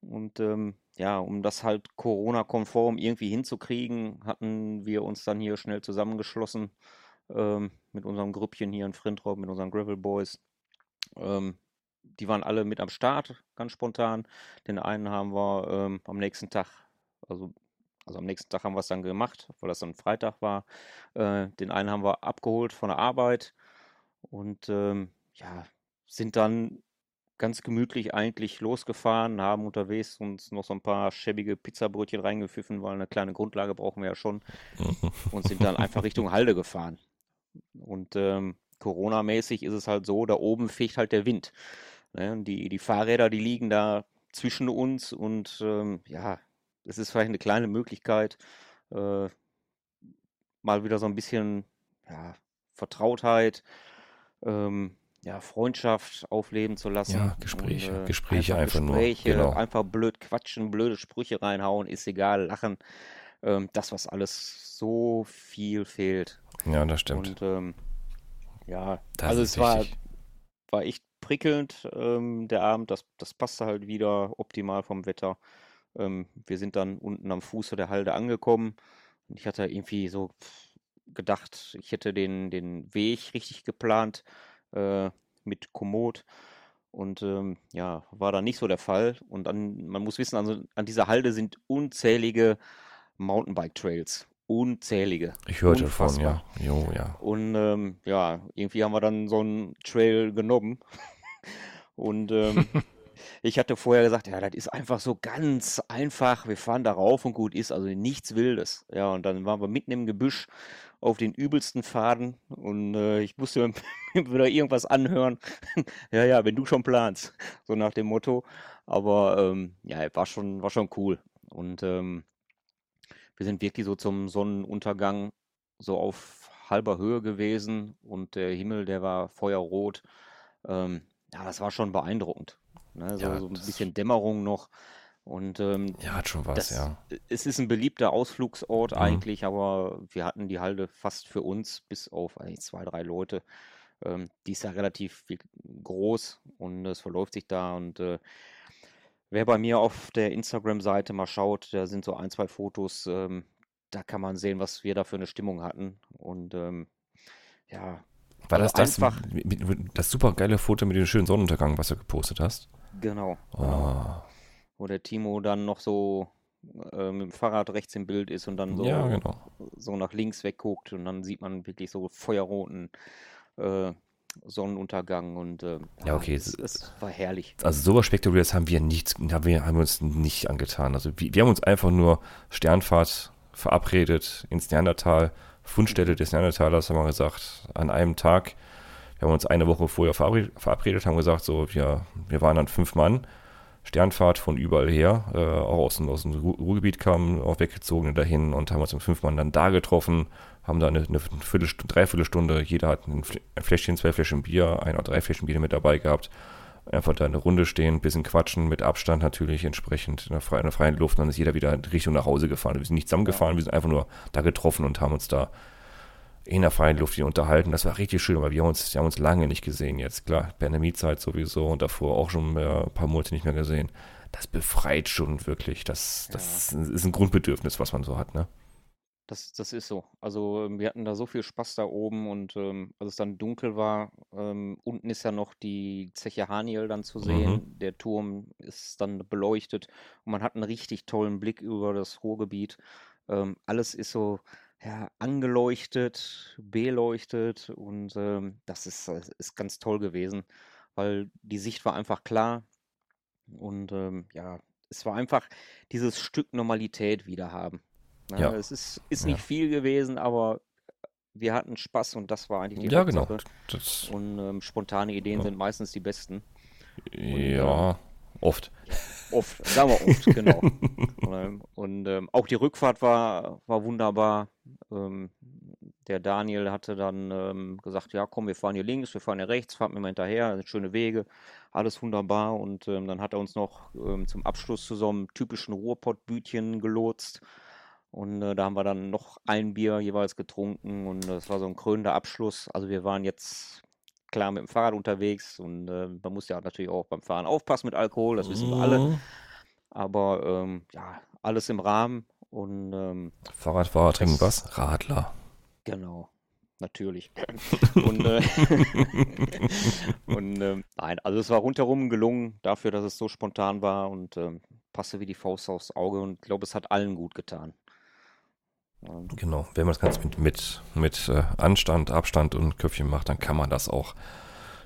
Und ähm, ja, um das halt Corona-konform irgendwie hinzukriegen, hatten wir uns dann hier schnell zusammengeschlossen ähm, mit unserem Grüppchen hier in Frintrop, mit unseren Gravel Boys. Ähm, die waren alle mit am Start, ganz spontan. Den einen haben wir ähm, am nächsten Tag, also, also am nächsten Tag haben wir es dann gemacht, weil das dann Freitag war. Äh, den einen haben wir abgeholt von der Arbeit und ähm, ja, sind dann ganz gemütlich eigentlich losgefahren, haben unterwegs uns noch so ein paar schäbige Pizzabrötchen reingepfiffen, weil eine kleine Grundlage brauchen wir ja schon. und sind dann einfach Richtung Halde gefahren. Und ähm, Corona-mäßig ist es halt so, da oben fegt halt der Wind. Ne? Die, die Fahrräder, die liegen da zwischen uns und ähm, ja, es ist vielleicht eine kleine Möglichkeit, äh, mal wieder so ein bisschen ja, Vertrautheit, ähm, ja, Freundschaft aufleben zu lassen. Ja, Gespräche, und, äh, Gespräche einfach, einfach Gespräche, nur. Genau. Einfach blöd quatschen, blöde Sprüche reinhauen, ist egal, lachen. Ähm, das, was alles so viel fehlt. Ja, das stimmt. Und ähm, ja, das also es war, war echt prickelnd, ähm, der Abend. Das, das passte halt wieder optimal vom Wetter. Ähm, wir sind dann unten am Fuße der Halde angekommen. Und ich hatte irgendwie so gedacht, ich hätte den, den Weg richtig geplant äh, mit Komoot. Und ähm, ja, war da nicht so der Fall. Und an, man muss wissen, also an dieser Halde sind unzählige Mountainbike-Trails. Unzählige. Ich hörte davon, ja. Jo, ja. Und ähm, ja, irgendwie haben wir dann so einen Trail genommen. und ähm, ich hatte vorher gesagt, ja, das ist einfach so ganz einfach. Wir fahren da rauf und gut ist, also nichts Wildes. Ja, und dann waren wir mitten im Gebüsch auf den übelsten Faden und äh, ich musste mir wieder irgendwas anhören. ja, ja, wenn du schon planst, so nach dem Motto. Aber ähm, ja, war schon, war schon cool. Und ähm, wir sind wirklich so zum Sonnenuntergang so auf halber Höhe gewesen und der Himmel, der war feuerrot. Ähm, ja, das war schon beeindruckend. Ne? So, ja, so ein bisschen Dämmerung noch. Und ähm, ja, hat schon was, das, ja. Es ist ein beliebter Ausflugsort mhm. eigentlich, aber wir hatten die Halde fast für uns, bis auf zwei, drei Leute. Ähm, die ist ja relativ groß und es verläuft sich da. Und äh, wer bei mir auf der Instagram-Seite mal schaut, da sind so ein, zwei Fotos, ähm, da kann man sehen, was wir da für eine Stimmung hatten. Und ähm, ja, war also das das, das super geile Foto mit dem schönen Sonnenuntergang, was du gepostet hast? Genau. Oh. Wo der Timo dann noch so äh, mit dem Fahrrad rechts im Bild ist und dann so, ja, genau. so nach links wegguckt und dann sieht man wirklich so feuerroten äh, Sonnenuntergang und äh, ja, okay. Es, es, war herrlich. Also sowas Spektakuläres haben wir nicht, haben wir, haben wir uns nicht angetan. Also wir, wir haben uns einfach nur Sternfahrt verabredet ins Neandertal Fundstelle des Neandertalers, haben wir gesagt, an einem Tag. Wir haben uns eine Woche vorher verabredet, haben gesagt, so, wir, wir waren dann fünf Mann, Sternfahrt von überall her, äh, auch aus dem, aus dem Ruhrgebiet kamen, auch weggezogene dahin und haben uns um fünf Mann dann da getroffen, haben da eine, eine Viertelstunde, Dreiviertelstunde, jeder hat ein Fläschchen, zwei Fläschchen Bier, ein oder drei Fläschchen Bier mit dabei gehabt einfach da eine Runde stehen, ein bisschen quatschen, mit Abstand natürlich entsprechend in der, freien, in der freien Luft. Und dann ist jeder wieder Richtung nach Hause gefahren. Wir sind nicht zusammengefahren, wir sind einfach nur da getroffen und haben uns da in der freien Luft hier unterhalten. Das war richtig schön, weil wir haben uns, wir haben uns lange nicht gesehen jetzt. Klar, Pandemiezeit sowieso und davor auch schon ein paar Monate nicht mehr gesehen. Das befreit schon wirklich. Das, das ja. ist ein Grundbedürfnis, was man so hat, ne? Das, das ist so. Also ähm, wir hatten da so viel Spaß da oben und ähm, als es dann dunkel war, ähm, unten ist ja noch die Zeche Haniel dann zu sehen. Mhm. Der Turm ist dann beleuchtet und man hat einen richtig tollen Blick über das Ruhrgebiet. Ähm, alles ist so ja, angeleuchtet, beleuchtet und ähm, das ist, das ist ganz toll gewesen, weil die Sicht war einfach klar und ähm, ja, es war einfach dieses Stück Normalität wieder haben. Ne? Ja. Es ist, ist Ja. nicht viel gewesen, aber wir hatten Spaß und das war eigentlich die Ja, genau. Das, Und ähm, spontane Ideen Ja. sind meistens die besten. ja, oft. Oft, sagen wir oft, genau. Ähm, Und ähm, auch die Rückfahrt war, war wunderbar. Ähm, der Daniel hatte dann ähm, gesagt, ja komm, wir fahren hier links, wir fahren hier rechts, fahren mir mal hinterher, schöne Wege, alles wunderbar. Und ähm, dann hat er uns noch zum Abschluss zu so einem typischen Ruhrpottbütchen gelotst. Und äh, da haben wir dann noch ein Bier jeweils getrunken und das war so ein krönender Abschluss. Also wir waren jetzt klar mit dem Fahrrad unterwegs und äh, man muss ja natürlich auch beim Fahren aufpassen mit Alkohol, das wissen wir alle. Mhm. Aber ähm, ja, alles im Rahmen und ähm, Fahrradfahrer trinken was? Radler. genau, natürlich. und äh, und ähm, nein, also es war rundherum gelungen, dafür, dass es so spontan war und ähm, passte wie die Faust aufs Auge und ich glaube, es hat allen gut getan. Genau, wenn man das Ganze mit, mit, mit äh, Anstand, Abstand und Köpfchen macht, dann kann man das auch,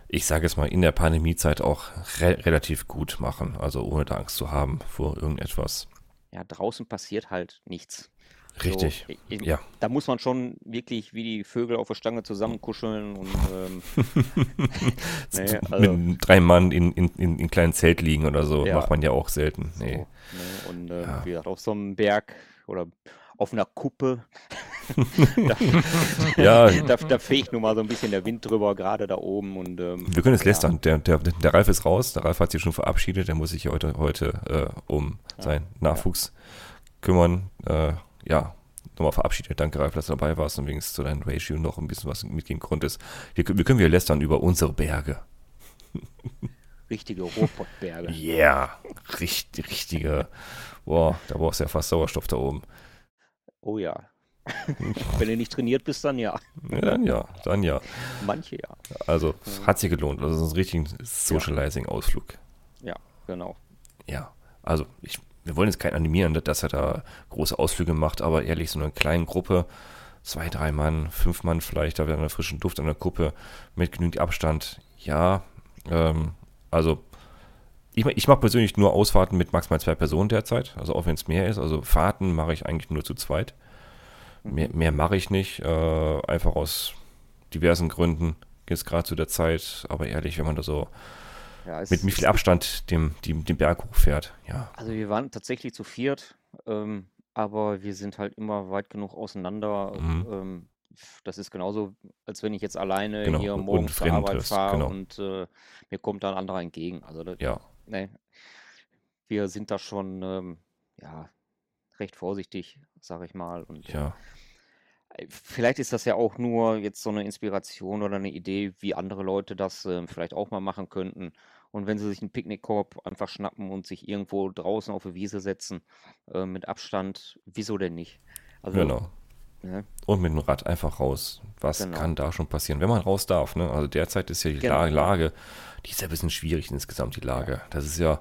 ich sage es mal, in der Pandemiezeit auch re relativ gut machen. Also ohne da Angst zu haben vor irgendetwas. ja, draußen passiert halt nichts. Richtig. So, i- i- Ja. Da muss man schon wirklich wie die Vögel auf der Stange zusammenkuscheln und ähm, nee, also- mit drei Mann in, in, in, in kleinen Zelt liegen oder so, Ja. macht man ja auch selten. so, Nee. ne? Und äh, Ja. wie gesagt, auf so einem Berg oder auf einer Kuppe, da, Ja, da, da fegt nun mal so ein bisschen der Wind drüber, gerade da oben. Und, ähm, wir können es ja, lästern. Der, der, der Ralf ist raus, der Ralf hat sich schon verabschiedet, der muss sich heute, heute äh, um seinen Nachwuchs kümmern. Äh, ja, nochmal verabschiedet. Danke, Ralf, dass du dabei warst und wenigstens zu deinem Ratio noch ein bisschen was mitgehen konntest. Wir, wir können wieder lästern über unsere Berge. Richtige Ruhrpottberge. Yeah, richtig, richtige. Boah, da brauchst du ja fast Sauerstoff da oben. Oh ja. Wenn du nicht trainiert bist, dann ja. Ja, dann ja, dann ja. Manche ja. Also, hat sich gelohnt. Also, das ist ein richtiger Socializing-Ausflug. Ja, genau. Ja, also ich, wir wollen jetzt keinen animieren, dass er da große Ausflüge macht, aber ehrlich, so eine kleine Gruppe, zwei, drei Mann, fünf Mann vielleicht, da wäre eine frischen Duft an der Kuppe mit genügend Abstand. Ja, ähm, also ich, ich mache persönlich nur Ausfahrten mit maximal zwei Personen derzeit, also auch wenn es mehr ist. Also Fahrten mache ich eigentlich nur zu zweit. Mehr, mehr mache ich nicht, äh, einfach aus diversen Gründen. Jetzt gerade zu der Zeit, aber ehrlich, wenn man da so Ja, mit wie viel Abstand dem, dem, dem Berg hochfährt. Ja, Also wir waren tatsächlich zu viert, ähm, aber wir sind halt immer weit genug auseinander. Mhm. Ähm, das ist genauso, als wenn ich jetzt alleine Genau, hier morgens zur Arbeit fahre genau. und äh, mir kommt da ein anderer entgegen. Also das, ja, nee, wir sind da schon ähm, ja, recht vorsichtig, sag ich mal. Und ja. Vielleicht ist das ja auch nur jetzt so eine Inspiration oder eine Idee, wie andere Leute das ähm, vielleicht auch mal machen könnten. Und wenn sie sich einen Picknickkorb einfach schnappen und sich irgendwo draußen auf der Wiese setzen, äh, mit Abstand, wieso denn nicht? Also, Genau. Ne? Und mit dem Rad einfach raus. Was Genau. kann da schon passieren, wenn man raus darf? Ne? Also derzeit ist ja die Genau. La- Lage, die ist ja ein bisschen schwierig insgesamt, die Lage. Das ist ja,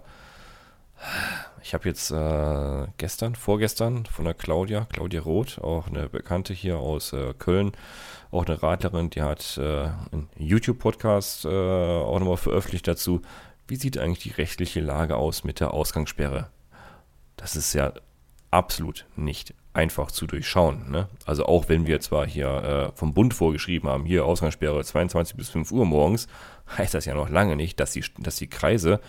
ich habe jetzt äh, gestern, vorgestern von der Claudia, Claudia Roth, auch eine Bekannte hier aus äh, Köln, auch eine Radlerin, die hat äh, einen YouTube-Podcast äh, auch nochmal veröffentlicht dazu. Wie sieht eigentlich die rechtliche Lage aus mit der Ausgangssperre? Das ist ja absolut nicht einfach zu durchschauen. Ne? Also auch wenn wir zwar hier äh, vom Bund vorgeschrieben haben, hier Ausgangssperre 22 bis 5 Uhr morgens, heißt das ja noch lange nicht, dass die, dass die Kreise,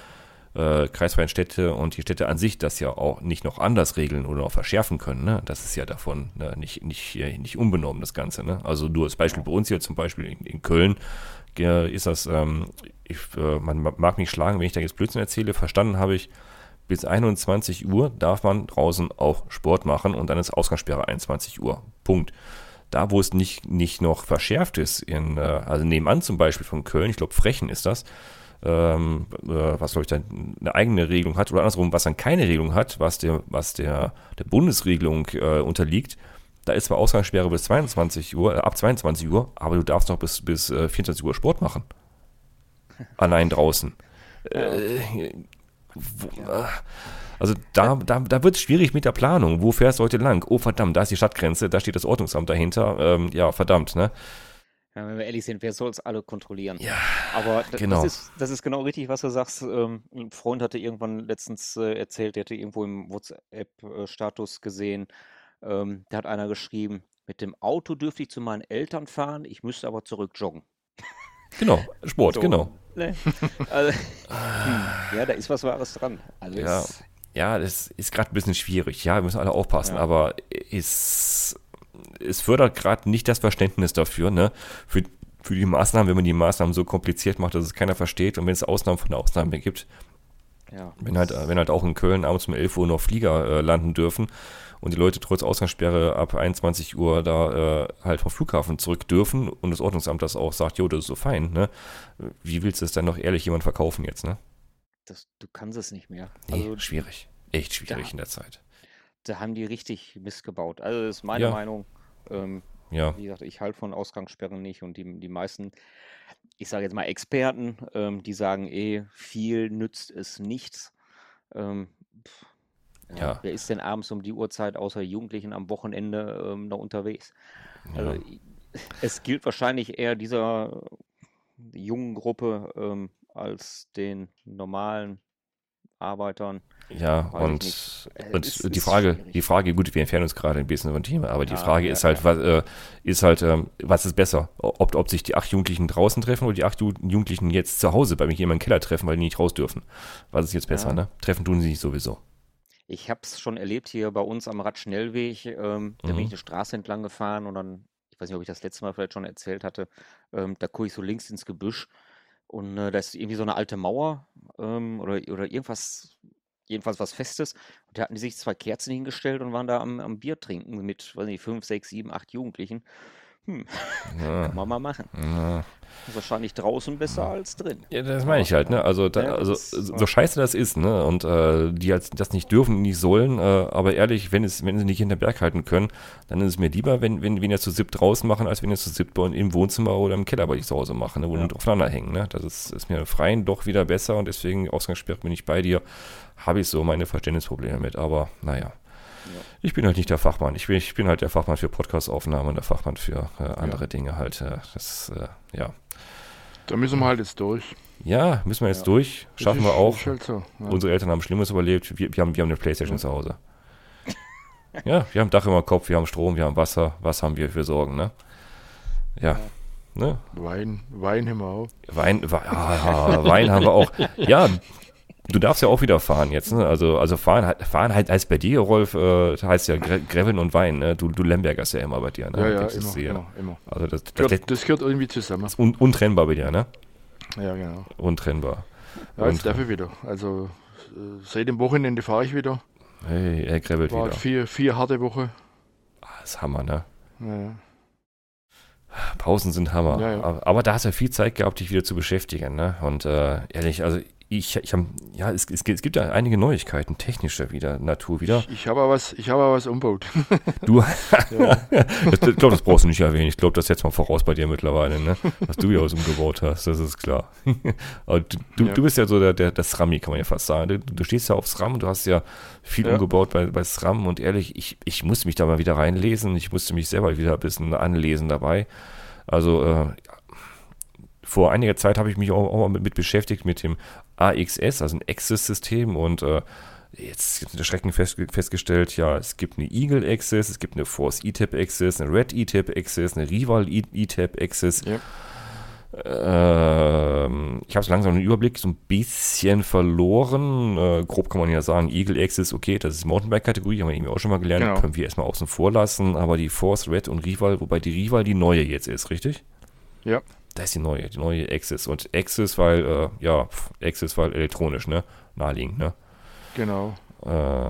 äh, kreisfreien Städte und die Städte an sich das ja auch nicht noch anders regeln oder auch verschärfen können. Ne? Das ist ja davon ne, nicht, nicht, äh, nicht unbenommen, das Ganze. Ne? Also nur als Beispiel bei uns hier zum Beispiel in, in Köln äh, ist das, ähm, ich, äh, man mag mich schlagen, wenn ich da jetzt Blödsinn erzähle, verstanden habe ich, bis 21 Uhr darf man draußen auch Sport machen und dann ist Ausgangssperre 21 Uhr. Punkt. Da, wo es nicht, nicht noch verschärft ist, in, äh, also nebenan zum Beispiel von Köln, ich glaube Frechen ist das, ähm, äh, was glaube ich dann eine eigene Regelung hat oder andersrum, was dann keine Regelung hat, was der, was der, der Bundesregelung äh, unterliegt, Da ist zwar Ausgangssperre bis 22 Uhr, äh, ab 22 Uhr, aber du darfst noch bis, bis äh, 24 Uhr Sport machen. Allein draußen. Äh, wo, äh, also da, da, da wird es schwierig mit der Planung. Wo fährst du heute lang? Oh verdammt, da ist die Stadtgrenze, da steht das Ordnungsamt dahinter. Ähm, ja, verdammt, ne? Ja, wenn wir ehrlich sind, wer soll es alle kontrollieren? Ja, Aber genau. das, ist, das ist genau richtig, was du sagst. Ähm, ein Freund hatte irgendwann letztens äh, erzählt, der hatte irgendwo im WhatsApp-Status gesehen, ähm, da hat einer geschrieben, mit dem Auto dürfte ich zu meinen Eltern fahren, ich müsste aber zurück joggen. Genau, Sport, So, genau. Ne? Also, hm, ja, da ist was Wahres dran. Also Ja. ist- Ja, das ist gerade ein bisschen schwierig. Ja, wir müssen alle aufpassen, Ja. aber es, es fördert gerade nicht das Verständnis dafür, ne? Für, für die Maßnahmen, wenn man die Maßnahmen so kompliziert macht, dass es keiner versteht und wenn es Ausnahmen von Ausnahmen gibt, ja, wenn halt, wenn halt auch in Köln abends um 11 Uhr noch Flieger äh, landen dürfen und die Leute trotz Ausgangssperre ab 21 Uhr da äh, halt vom Flughafen zurück dürfen und das Ordnungsamt das auch sagt, jo, das ist so fein, ne? Wie willst du es dann noch ehrlich jemand verkaufen jetzt, ne? das, du kannst es nicht mehr. Nee, Also schwierig. Echt schwierig da- in der Zeit. da haben die richtig Mist gebaut. Also das ist meine Ja. Meinung. Ähm, Ja, Wie gesagt, ich halte von Ausgangssperren nicht und die, die meisten, ich sage jetzt mal Experten, ähm, die sagen eh, viel nützt es nichts. Ähm, pff, ja, Ja. Wer ist denn abends um die Uhrzeit außer Jugendlichen am Wochenende ähm, noch unterwegs? Also, ja. i- es gilt wahrscheinlich eher dieser jungen Gruppe ähm, als den normalen Arbeitern. Ja, und. Äh, und es die ist Frage, schwierig. die Frage, gut, wir entfernen uns gerade ein bisschen vom Thema, aber die Ja, Frage ja, ist halt, ja. was, äh, ist halt, ähm, was ist besser? Ob, ob sich die acht Jugendlichen draußen treffen oder die acht Ju Jugendlichen jetzt zu Hause bei mir hier im Keller treffen, weil die nicht raus dürfen. Was ist jetzt besser, Ja. ne? Treffen tun sie nicht sowieso. Ich habe es schon erlebt hier bei uns am Radschnellweg. Ähm, da bin Mhm. ich eine Straße entlang gefahren und dann, ich weiß nicht, ob ich das letzte Mal vielleicht schon erzählt hatte, ähm, da gucke ich so links ins Gebüsch und äh, da ist irgendwie so eine alte Mauer ähm, oder, oder irgendwas, jedenfalls was Festes. Und da hatten die sich zwei Kerzen hingestellt und waren da am, am Bier trinken mit, weiß nicht, fünf, sechs, sieben, acht Jugendlichen. Hm, Ja, kann man mal machen. ja. Wahrscheinlich draußen besser als drin. Ja, das meine ich halt, ne? Also, da, also so scheiße das ist, ne? Und äh, die halt das nicht dürfen, nicht sollen, äh, aber ehrlich, wenn es, wenn sie nicht hinter Berg halten können, dann ist es mir lieber, wenn, wenn, wenn ihr zu siebt draußen machen, als wenn ihr zu bei- im Wohnzimmer oder im Keller bei euch zu Hause machen, ne? wo Ja. die aufeinander hängen, ne? Das ist, ist mir im Freien doch wieder besser und deswegen Ausgangssperre bin ich bei dir. Habe ich so meine Verständnisprobleme mit, aber naja. Ich bin halt nicht der Fachmann. Ich bin, ich bin halt der Fachmann für Podcast-Aufnahmen und der Fachmann für äh, andere Dinge halt. Äh, das, äh, ja. Da müssen wir halt jetzt durch. Ja, müssen wir jetzt Ja. durch. Schaffen ist- wir auch. halt so. Ja. Unsere Eltern haben Schlimmes überlebt. Wir, wir, haben, wir haben eine Playstation Ja. zu Hause. Ja, wir haben Dach über dem Kopf, wir haben Strom, wir haben Wasser. Was haben wir für Sorgen, ne? Ja. Ne? Wein, Wein haben wir auch. Wein, Wein, ah, Wein haben wir auch. Ja, du darfst ja auch wieder fahren jetzt, ne? Also, also fahren, halt- fahren halt als bei dir, Rolf, äh, heißt ja Gre Greven und Wein, ne? Du, du Lembergerst ja immer bei dir, ne? Ja, ja, das immer, immer, immer. Also das, das, Gehört, das gehört irgendwie zusammen. ist un untrennbar bei dir, ne? Ja, genau. Untrennbar. Ja, jetzt darf ich wieder. Also äh, seit dem Wochenende fahre ich wieder. Hey, er grabbelt War wieder. vier, vier harte Woche. Ah, das ist Hammer, ne? Ja, Pausen sind Hammer. Ja, ja. Aber, aber da hast du ja viel Zeit gehabt, dich wieder zu beschäftigen, ne? Und äh, ehrlich, also ich, ich habe, ja, es, es, gibt- es gibt ja einige Neuigkeiten, technischer wieder, Natur wieder. ich ich habe auch was, ich habe was umbaut. Du, ja, ich glaube, das brauchst du nicht erwähnen. Ich glaube, das setzt mal voraus bei dir mittlerweile, ne? Was du ja aus umgebaut hast, das ist klar. Aber du, du, Ja. du bist ja so der, der, der SRAMI, kann man ja fast sagen. Du, du stehst ja auf SRAM, du hast ja viel Ja. umgebaut bei, bei SRAM und ehrlich, ich, ich musste mich da mal wieder reinlesen. Ich musste mich selber wieder ein bisschen anlesen dabei. Also, äh, vor einiger Zeit habe ich mich auch, auch mal mit, mit beschäftigt mit dem AXS, also ein Access-System und äh, jetzt gibt der Schrecken fest, festgestellt, ja, es gibt eine Eagle Access, es gibt eine Force ETAP Access, eine Red ETAP Access, eine Rival ETAP Access. Ja. Ähm, ich habe so langsam den Überblick so ein bisschen verloren. Äh, grob kann man ja sagen, Eagle Access, okay, das ist Mountainbike-Kategorie, haben wir irgendwie auch schon mal gelernt, Genau. können wir erstmal außen vor lassen, aber die Force, Red und Rival, wobei die Rival die neue jetzt ist, richtig? Ja. Das ist die neue, die neue Access. Und Access, weil, äh, ja, Access, weil elektronisch, ne? Naheliegend, ne? genau. Äh,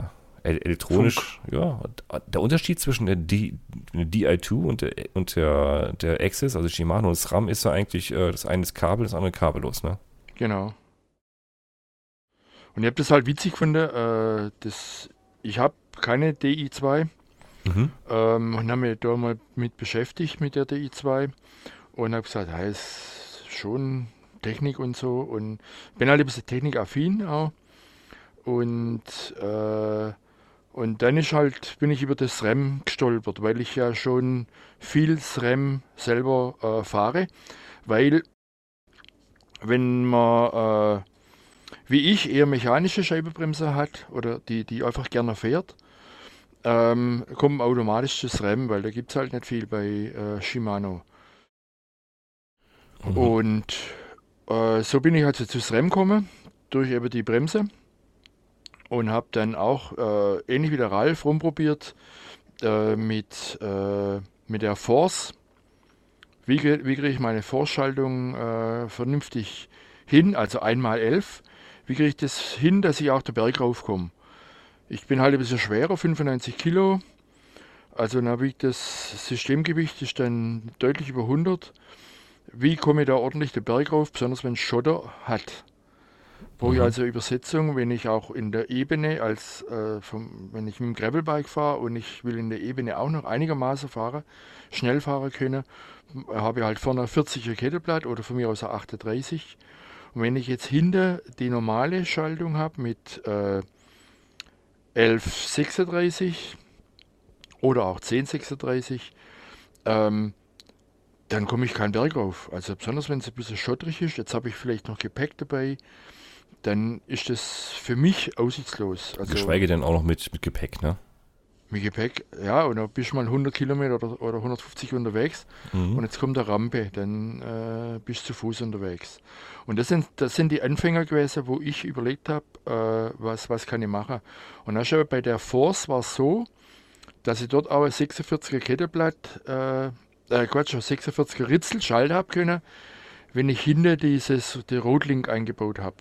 el- elektronisch, ja. Der Unterschied zwischen der, D, der DI2 und der, und der, der Access, also Shimano und SRAM, ist ja eigentlich, äh, das eine ist Kabel, das andere kabellos, ne? Genau. Und ich habe das halt witzig gefunden. Äh, das, ich habe keine DI2 Mhm. ähm, und habe mich da mal mit beschäftigt mit der DI2 und habe gesagt, ist schon Technik und so und bin halt ein bisschen technikaffin auch. Und, äh, und dann ist halt, bin ich über das SRAM gestolpert, weil ich ja schon viel SRAM selber äh, fahre, weil wenn man äh, wie ich eher mechanische Scheibenbremse hat oder die, die einfach gerne fährt, ähm, kommt automatisch das RAM, weil da gibt es halt nicht viel bei äh, Shimano. Mhm. Und äh, so bin ich also zu SRAM gekommen, durch eben die Bremse. Und habe dann auch, äh, ähnlich wie der Ralf, rumprobiert äh, mit, äh, mit der Force. Wie, wie kriege ich meine Force-Schaltung äh, vernünftig hin, also einmal 11. Wie kriege ich das hin, dass ich auch den Berg raufkomme? Ich bin halt ein bisschen schwerer, 95 Kilo. Also dann wiegt das Systemgewicht ist dann deutlich über 100. Wie komme ich da ordentlich den Berg rauf, besonders wenn es Schotter hat? Brauche ich Mhm. also Übersetzung, wenn ich auch in der Ebene, als äh, vom, wenn ich mit dem Gravelbike fahre und ich will in der Ebene auch noch einigermaßen fahren, schnell fahren können, habe ich halt vorne ein 40er Kettelblatt oder von mir aus ein 38. Und wenn ich jetzt hinter die normale Schaltung habe mit äh, 1136 oder auch 1036, ähm, dann komme ich keinen Berg rauf. Also besonders wenn es ein bisschen schottrig ist, jetzt habe ich vielleicht noch Gepäck dabei, dann ist das für mich aussichtslos. Also Geschweige denn auch noch mit, mit Gepäck, ne? mit Gepäck, ja, und dann bist du mal 100 Kilometer oder, oder 150 unterwegs Mhm. und jetzt kommt eine Rampe, dann äh, bist du zu Fuß unterwegs. Und das sind, das sind die Anfänger gewesen, wo ich überlegt habe, äh, was, was kann ich machen. Und dann schon bei der Force war es so, dass ich dort auch ein 46er Kettelblatt, äh, äh Quatsch, ein 46er Ritzel schalten habe können, wenn ich hinter dieses, die Rotlink eingebaut habe.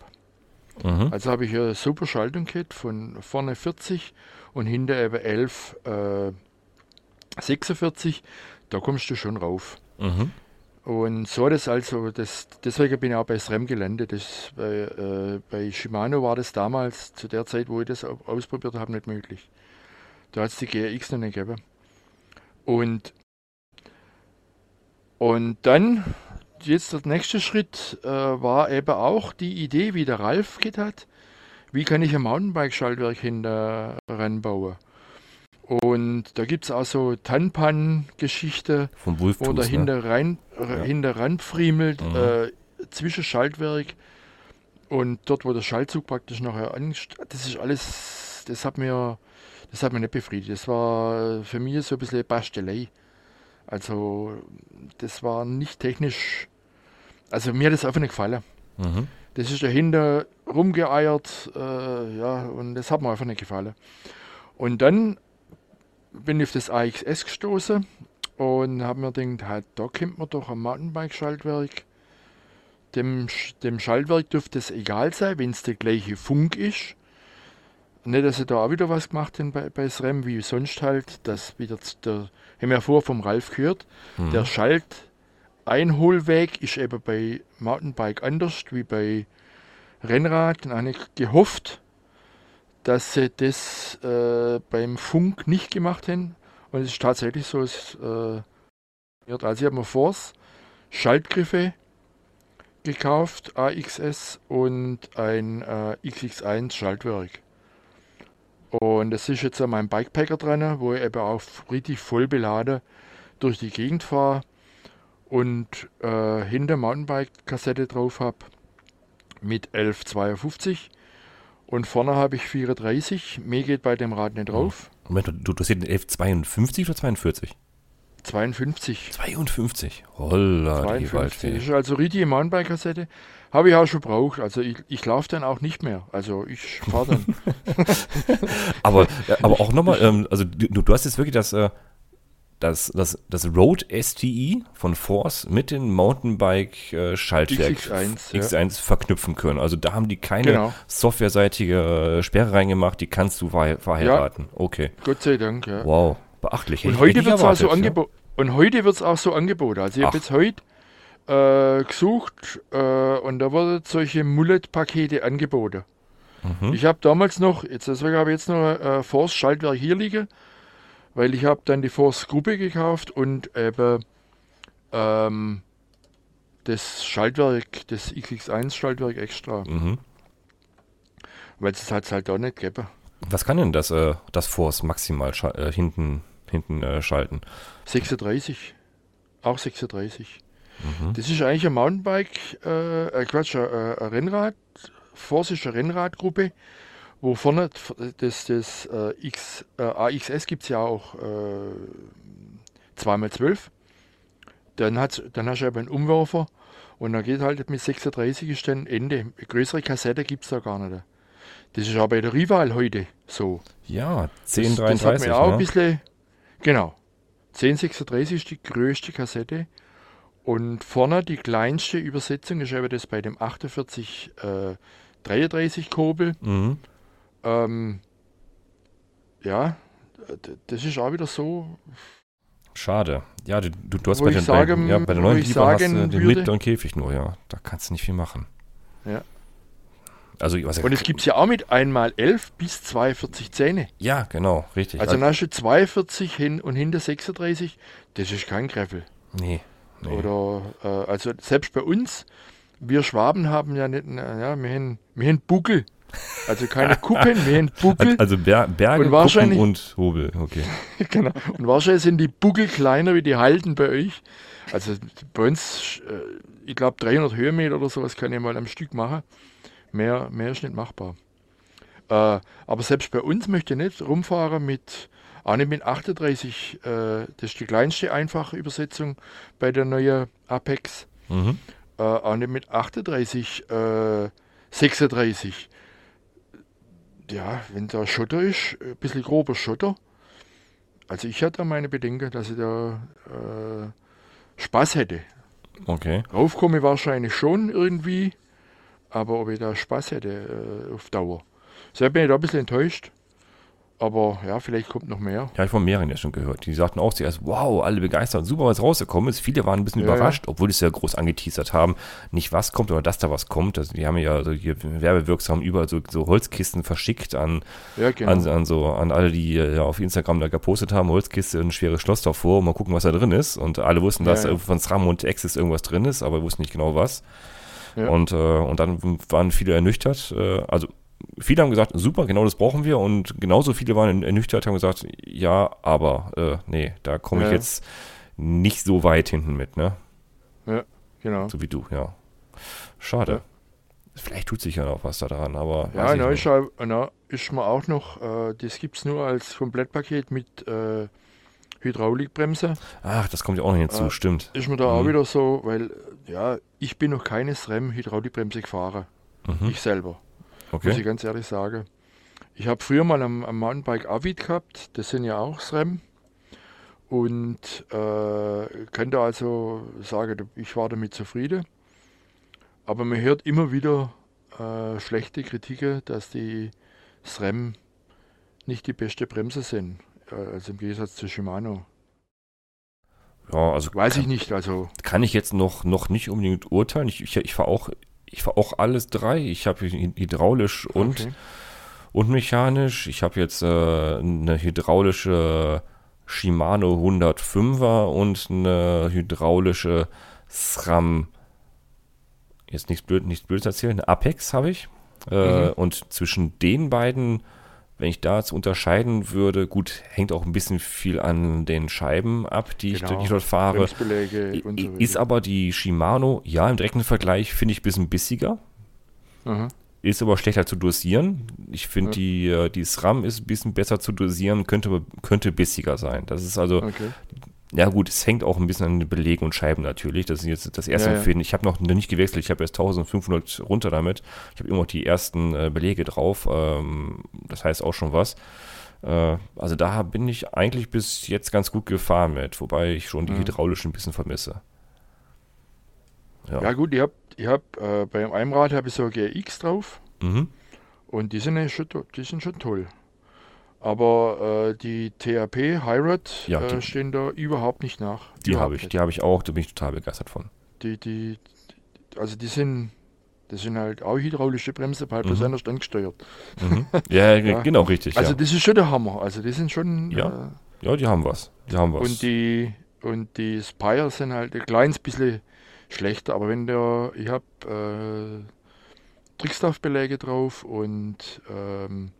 Mhm. Also habe ich eine super Schaltung gehabt, von vorne 40 und hinter eben 11, äh, 46. Da kommst du schon rauf. Mhm. Und so das also, das, deswegen bin ich auch bei SRAM gelandet. Das, bei, äh, bei Shimano war das damals, zu der Zeit, wo ich das au- ausprobiert habe, nicht möglich. Da hat es die GRX noch nicht gegeben. Und, und dann, jetzt der nächste Schritt, äh, war eben auch die Idee, wie der Ralf geht hat, wie kann ich ein Mountainbike-Schaltwerk hinter ranbauen. Und da gibt es auch so Tanpan-Geschichte, wo Wolftooth, ne? dahinter rein, Ja. hinter ranfriemelt, Mhm. äh, zwischen Schaltwerk und dort, wo der Schaltzug praktisch nachher anst das ist alles, das hat mir, das hat mir nicht befriedigt. Das war für mich so ein bisschen Bastelei. Also, das war nicht technisch, also mir hat das einfach nicht gefallen. Mhm. Das ist dahinter rumgeeiert, äh, ja, und das hat mir einfach nicht gefallen. Und dann bin ich auf das AXS gestoßen und habe mir gedacht, halt, da kommt man doch am Mountainbike-Schaltwerk. Dem, dem Schaltwerk dürfte es egal sein, wenn es der gleiche Funk ist. Nicht, dass sie da auch wieder was gemacht haben bei, bei SRAM, wie sonst halt, das wieder, der, haben wir ja vorher vom Ralf gehört, Mhm. der Schalteinholweg ist eben bei Mountainbike anders wie bei Rennrad. Und habe ich gehofft, dass sie das äh, beim Funk nicht gemacht haben. Und es ist tatsächlich so. Es, äh, also ich habe mir Force Schaltgriffe gekauft, AXS und ein äh, XX1 Schaltwerk. Und das ist jetzt an meinem Bikepacker dran, wo ich eben auch richtig voll beladen durch die Gegend fahre und äh, hinter Mountainbike-Kassette drauf habe mit 1152 und vorne habe ich 34. Mehr geht bei dem Rad nicht drauf. Moment, du, du hast hier den 1152 oder 42? 52. 52. Holla, die 52. Das Waldfee. ist also richtige Mountainbike-Kassette. Habe ich auch schon braucht. Also ich, ich laufe dann auch nicht mehr. Also ich fahre dann. Aber, ja, aber auch nochmal, ähm, also du, du hast jetzt wirklich das, äh, das, das, das Road STI von Force mit dem Mountainbike äh, Schaltwerk XX1, ja. X1 verknüpfen können. Also da haben die keine Genau. softwareseitige äh, Sperre reingemacht, die kannst du verhe- verheiraten. Okay. Gott sei Dank, ja. Wow, beachtlich. Und heute wird es auch so ja. es auch so angeboten. Also ich habe jetzt heute äh, gesucht äh, und da wurden solche Mullet-Pakete angeboten. Mhm. Ich habe damals noch, jetzt deswegen habe ich jetzt noch äh, Force Schaltwerk hier liegen weil ich habe dann die Force Gruppe gekauft und eben ähm, das Schaltwerk, das XX1 Schaltwerk extra, Mhm. weil es hat halt auch nicht gegeben. Was kann denn das, äh, das Force maximal äh, hinten, hinten äh, schalten? 36, auch 36. Mhm. Das ist eigentlich ein Mountainbike, äh, äh, Quatsch, äh, ein Rennrad, eine Rennradgruppe, wo vorne das, das äh, X, äh, AXS gibt es ja auch äh, 2x12. Dann, hat's, dann hast du eben einen Umwerfer und dann geht halt mit 36 ist dann Ende. Eine größere Kassette gibt es da gar nicht. Das ist auch bei der Rival heute so. Ja, Das, das hat 1033. mir auch ein ne? bisschen. Genau. 1036 ist die größte Kassette. Und vorne die kleinste Übersetzung ist eben das bei dem 48 äh, 33 Kurbel. Mhm. Ähm, ja, das ist auch wieder so. Schade. Ja, du, du, hast bei, den, sagen- bei, ja, bei der wo neuen ich Lieber hast du den würde- mittleren Käfig nur, ja. Da kannst du nicht viel machen. Ja. Also, was Und es gibt es ja auch mit einmal 11 bis 42 Zähne. Ja, genau, richtig. Also dann hast du 42 hin und hinter 36. Das ist kein Greffel. nee, nee. Oder äh, also selbst bei uns, wir Schwaben haben ja nicht, ja, wir haben, wir haben Buckel. Also keine Kuppen, wir haben Buckel. Al- Also Ber Berge, Und Kuppen wahrscheinlich- und Hobel, okay. genau. Und wahrscheinlich sind die Buckel kleiner wie die Halden bei euch. Also bei uns, äh, ich glaube 300 Höhenmeter oder sowas kann ich mal am Stück machen. Mehr, mehr ist nicht machbar. Äh, aber selbst bei uns möchte ich nicht rumfahren mit, auch nicht mit 38, äh, das ist die kleinste einfache Übersetzung bei der neuen Apex. Mhm. äh, auch nicht mit 38, äh, 36. Ja, wenn da Schotter ist, ein bisschen grober Schotter. Also ich hatte meine Bedenken, dass ich da äh, Spaß hätte. Okay. Raufkomme wahrscheinlich schon irgendwie, aber ob ich da Spaß hätte äh, auf Dauer. Deshalb bin ich da ein bisschen enttäuscht. Aber ja, vielleicht kommt noch mehr. Ja, ich von mehreren ja schon gehört. Die sagten auch zuerst, wow, alle begeistert, super, was rausgekommen ist. Viele waren ein bisschen Ja, ja. überrascht, obwohl die es ja groß angeteasert haben. Nicht was kommt, oder dass da was kommt. Also die haben ja so hier werbewirksam überall so, so Holzkisten verschickt an, Ja, genau. an, an, so, an alle, die äh, ja, auf Instagram da gepostet haben, Holzkiste, ein schweres Schloss davor, mal gucken, was da drin ist. Und alle wussten, Ja, dass ja. äh, von SRAM und Access irgendwas drin ist, aber wussten nicht genau was. Ja. Und, äh, und dann waren viele ernüchtert. Äh, also viele haben gesagt, super, genau das brauchen wir. Und genauso viele waren ernüchtert, haben gesagt, ja, aber äh, nee, da komme ich Ja. jetzt nicht so weit hinten mit, ne? genau. So wie du, ja. Schade. Vielleicht tut sich ja noch was da dran, aber. Ja, ich na, auch- na, ist mir auch noch, äh, das gibt es nur als Komplettpaket mit äh, Hydraulikbremse. Ach, das kommt ja auch noch hinzu, Äh, stimmt. Ist mir da auch Mhm. wieder so, weil, ja, ich bin noch keine SRAM-Hydraulikbremse gefahren. Mhm. Ich selber, muss ich Okay. ganz ehrlich sagen. Ich habe früher mal am, am Mountainbike Avid gehabt, das sind ja auch SRAM. Und äh, kann da also sagen, ich war damit zufrieden. Aber man hört immer wieder äh, schlechte Kritiken, dass die SRAM nicht die beste Bremse sind. Äh, also im Gegensatz zu Shimano. Ja, also Weiß kann, ich nicht, also kann ich jetzt noch, noch nicht unbedingt urteilen. Ich, ich, ich fahre auch, ich fahr auch alles drei. Ich habe hydraulisch und, okay. und mechanisch. Ich habe jetzt äh, eine hydraulische Shimano 105er und eine hydraulische SRAM. Jetzt nichts blöd, nichts blödes erzählen. Eine Apex habe ich. Äh, Mhm. Und zwischen den beiden, wenn ich da jetzt unterscheiden würde, gut, hängt auch ein bisschen viel an den Scheiben ab, die, ich, Genau. die ich dort fahre. So Ist aber die Shimano, ja, im direkten Vergleich finde ich ein bisschen bissiger. Aha. Ist aber schlechter zu dosieren. Ich finde, Ja. die, äh, die SRAM ist ein bisschen besser zu dosieren, könnte, könnte bissiger sein. Das ist also, Okay. Ja gut, es hängt auch ein bisschen an den Belegen und Scheiben natürlich. Das ist jetzt das erste Ja, ja. Empfehlen. Ich habe noch nicht gewechselt. Ich habe erst 1500 runter damit. Ich habe immer noch die ersten äh, Belege drauf. Ähm, das heißt auch schon was. Äh, also da bin ich eigentlich bis jetzt ganz gut gefahren mit, wobei ich schon die Mhm. hydraulischen ein bisschen vermisse. Ja. Ja gut, ich habe ich hab, äh, beim einem Rad habe ich so GX drauf Mhm. und die sind, ja schon, die sind schon toll. Aber äh, die THP Hi-Rod Ja, äh, stehen da überhaupt nicht nach. Die habe ich, nicht. die habe ich auch, da bin ich total begeistert von. Die, die, also die sind, das sind halt auch hydraulische Bremse, halt bloß Mhm. anders angesteuert. Mhm. Ja, Ja. genau, richtig. Also ja. das ist schon der Hammer. Also die sind schon, Ja. äh, Ja, die haben was. Die haben was. Und die, und die Spire sind halt ein kleines bisschen schlechter. Aber wenn der, ich habe äh, Trickstaff-Beläge drauf und ähm,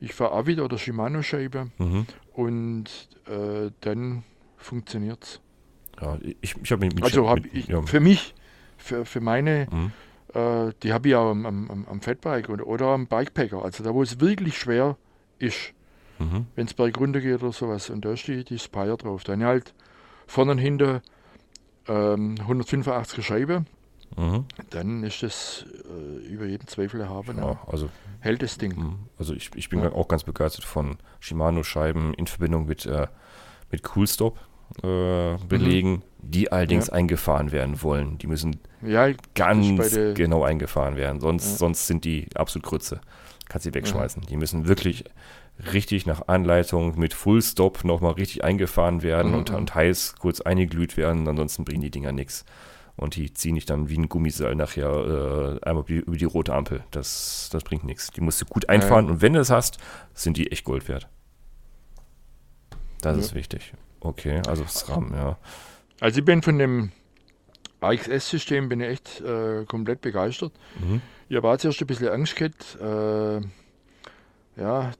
ich fahre wieder oder Shimano-Scheibe mhm. und äh, dann funktioniert's. Ja, ich, ich habe Also habe mit- ich ja. für mich, für, für meine, Mhm. äh, die habe ich auch am, am, am- am Fatbike oder, oder am Bikepacker. Also da, wo es wirklich schwer ist, Mhm. wenn es bergunter geht oder sowas. Und da ist die, die Spire drauf. Dann halt vorne und hinten ähm, 185er Scheibe. Mhm. Dann ist das äh, über jeden Zweifel erhaben. Ja, also, Hält das Ding. mhm. also ich, ich bin Ja. auch ganz begeistert von Shimano-Scheiben in Verbindung mit, äh, mit Coolstop. Äh, belegen, die allerdings Ja. eingefahren werden wollen. Die müssen Ja, ganz genau eingefahren werden, sonst, Ja. sonst sind die absolut Grütze. Kannst sie wegschmeißen. Die müssen wirklich richtig nach Anleitung mit Full Stop nochmal richtig eingefahren werden Mhm, und, mhm. und heiß kurz eingeglüht werden, ansonsten bringen die Dinger nichts. Und die ziehen dich dann wie ein Gummiseil nachher äh, einmal über die, rote Ampel. Das, das bringt nichts. Die musst du gut einfahren und wenn du es hast, sind die echt Gold wert. Das Ja. ist wichtig. Okay, also SRAM, ja. also ich bin von dem AXS-System bin ich echt äh, komplett begeistert. Mhm. Ich habe zuerst ein bisschen Angst gehabt, äh, ja,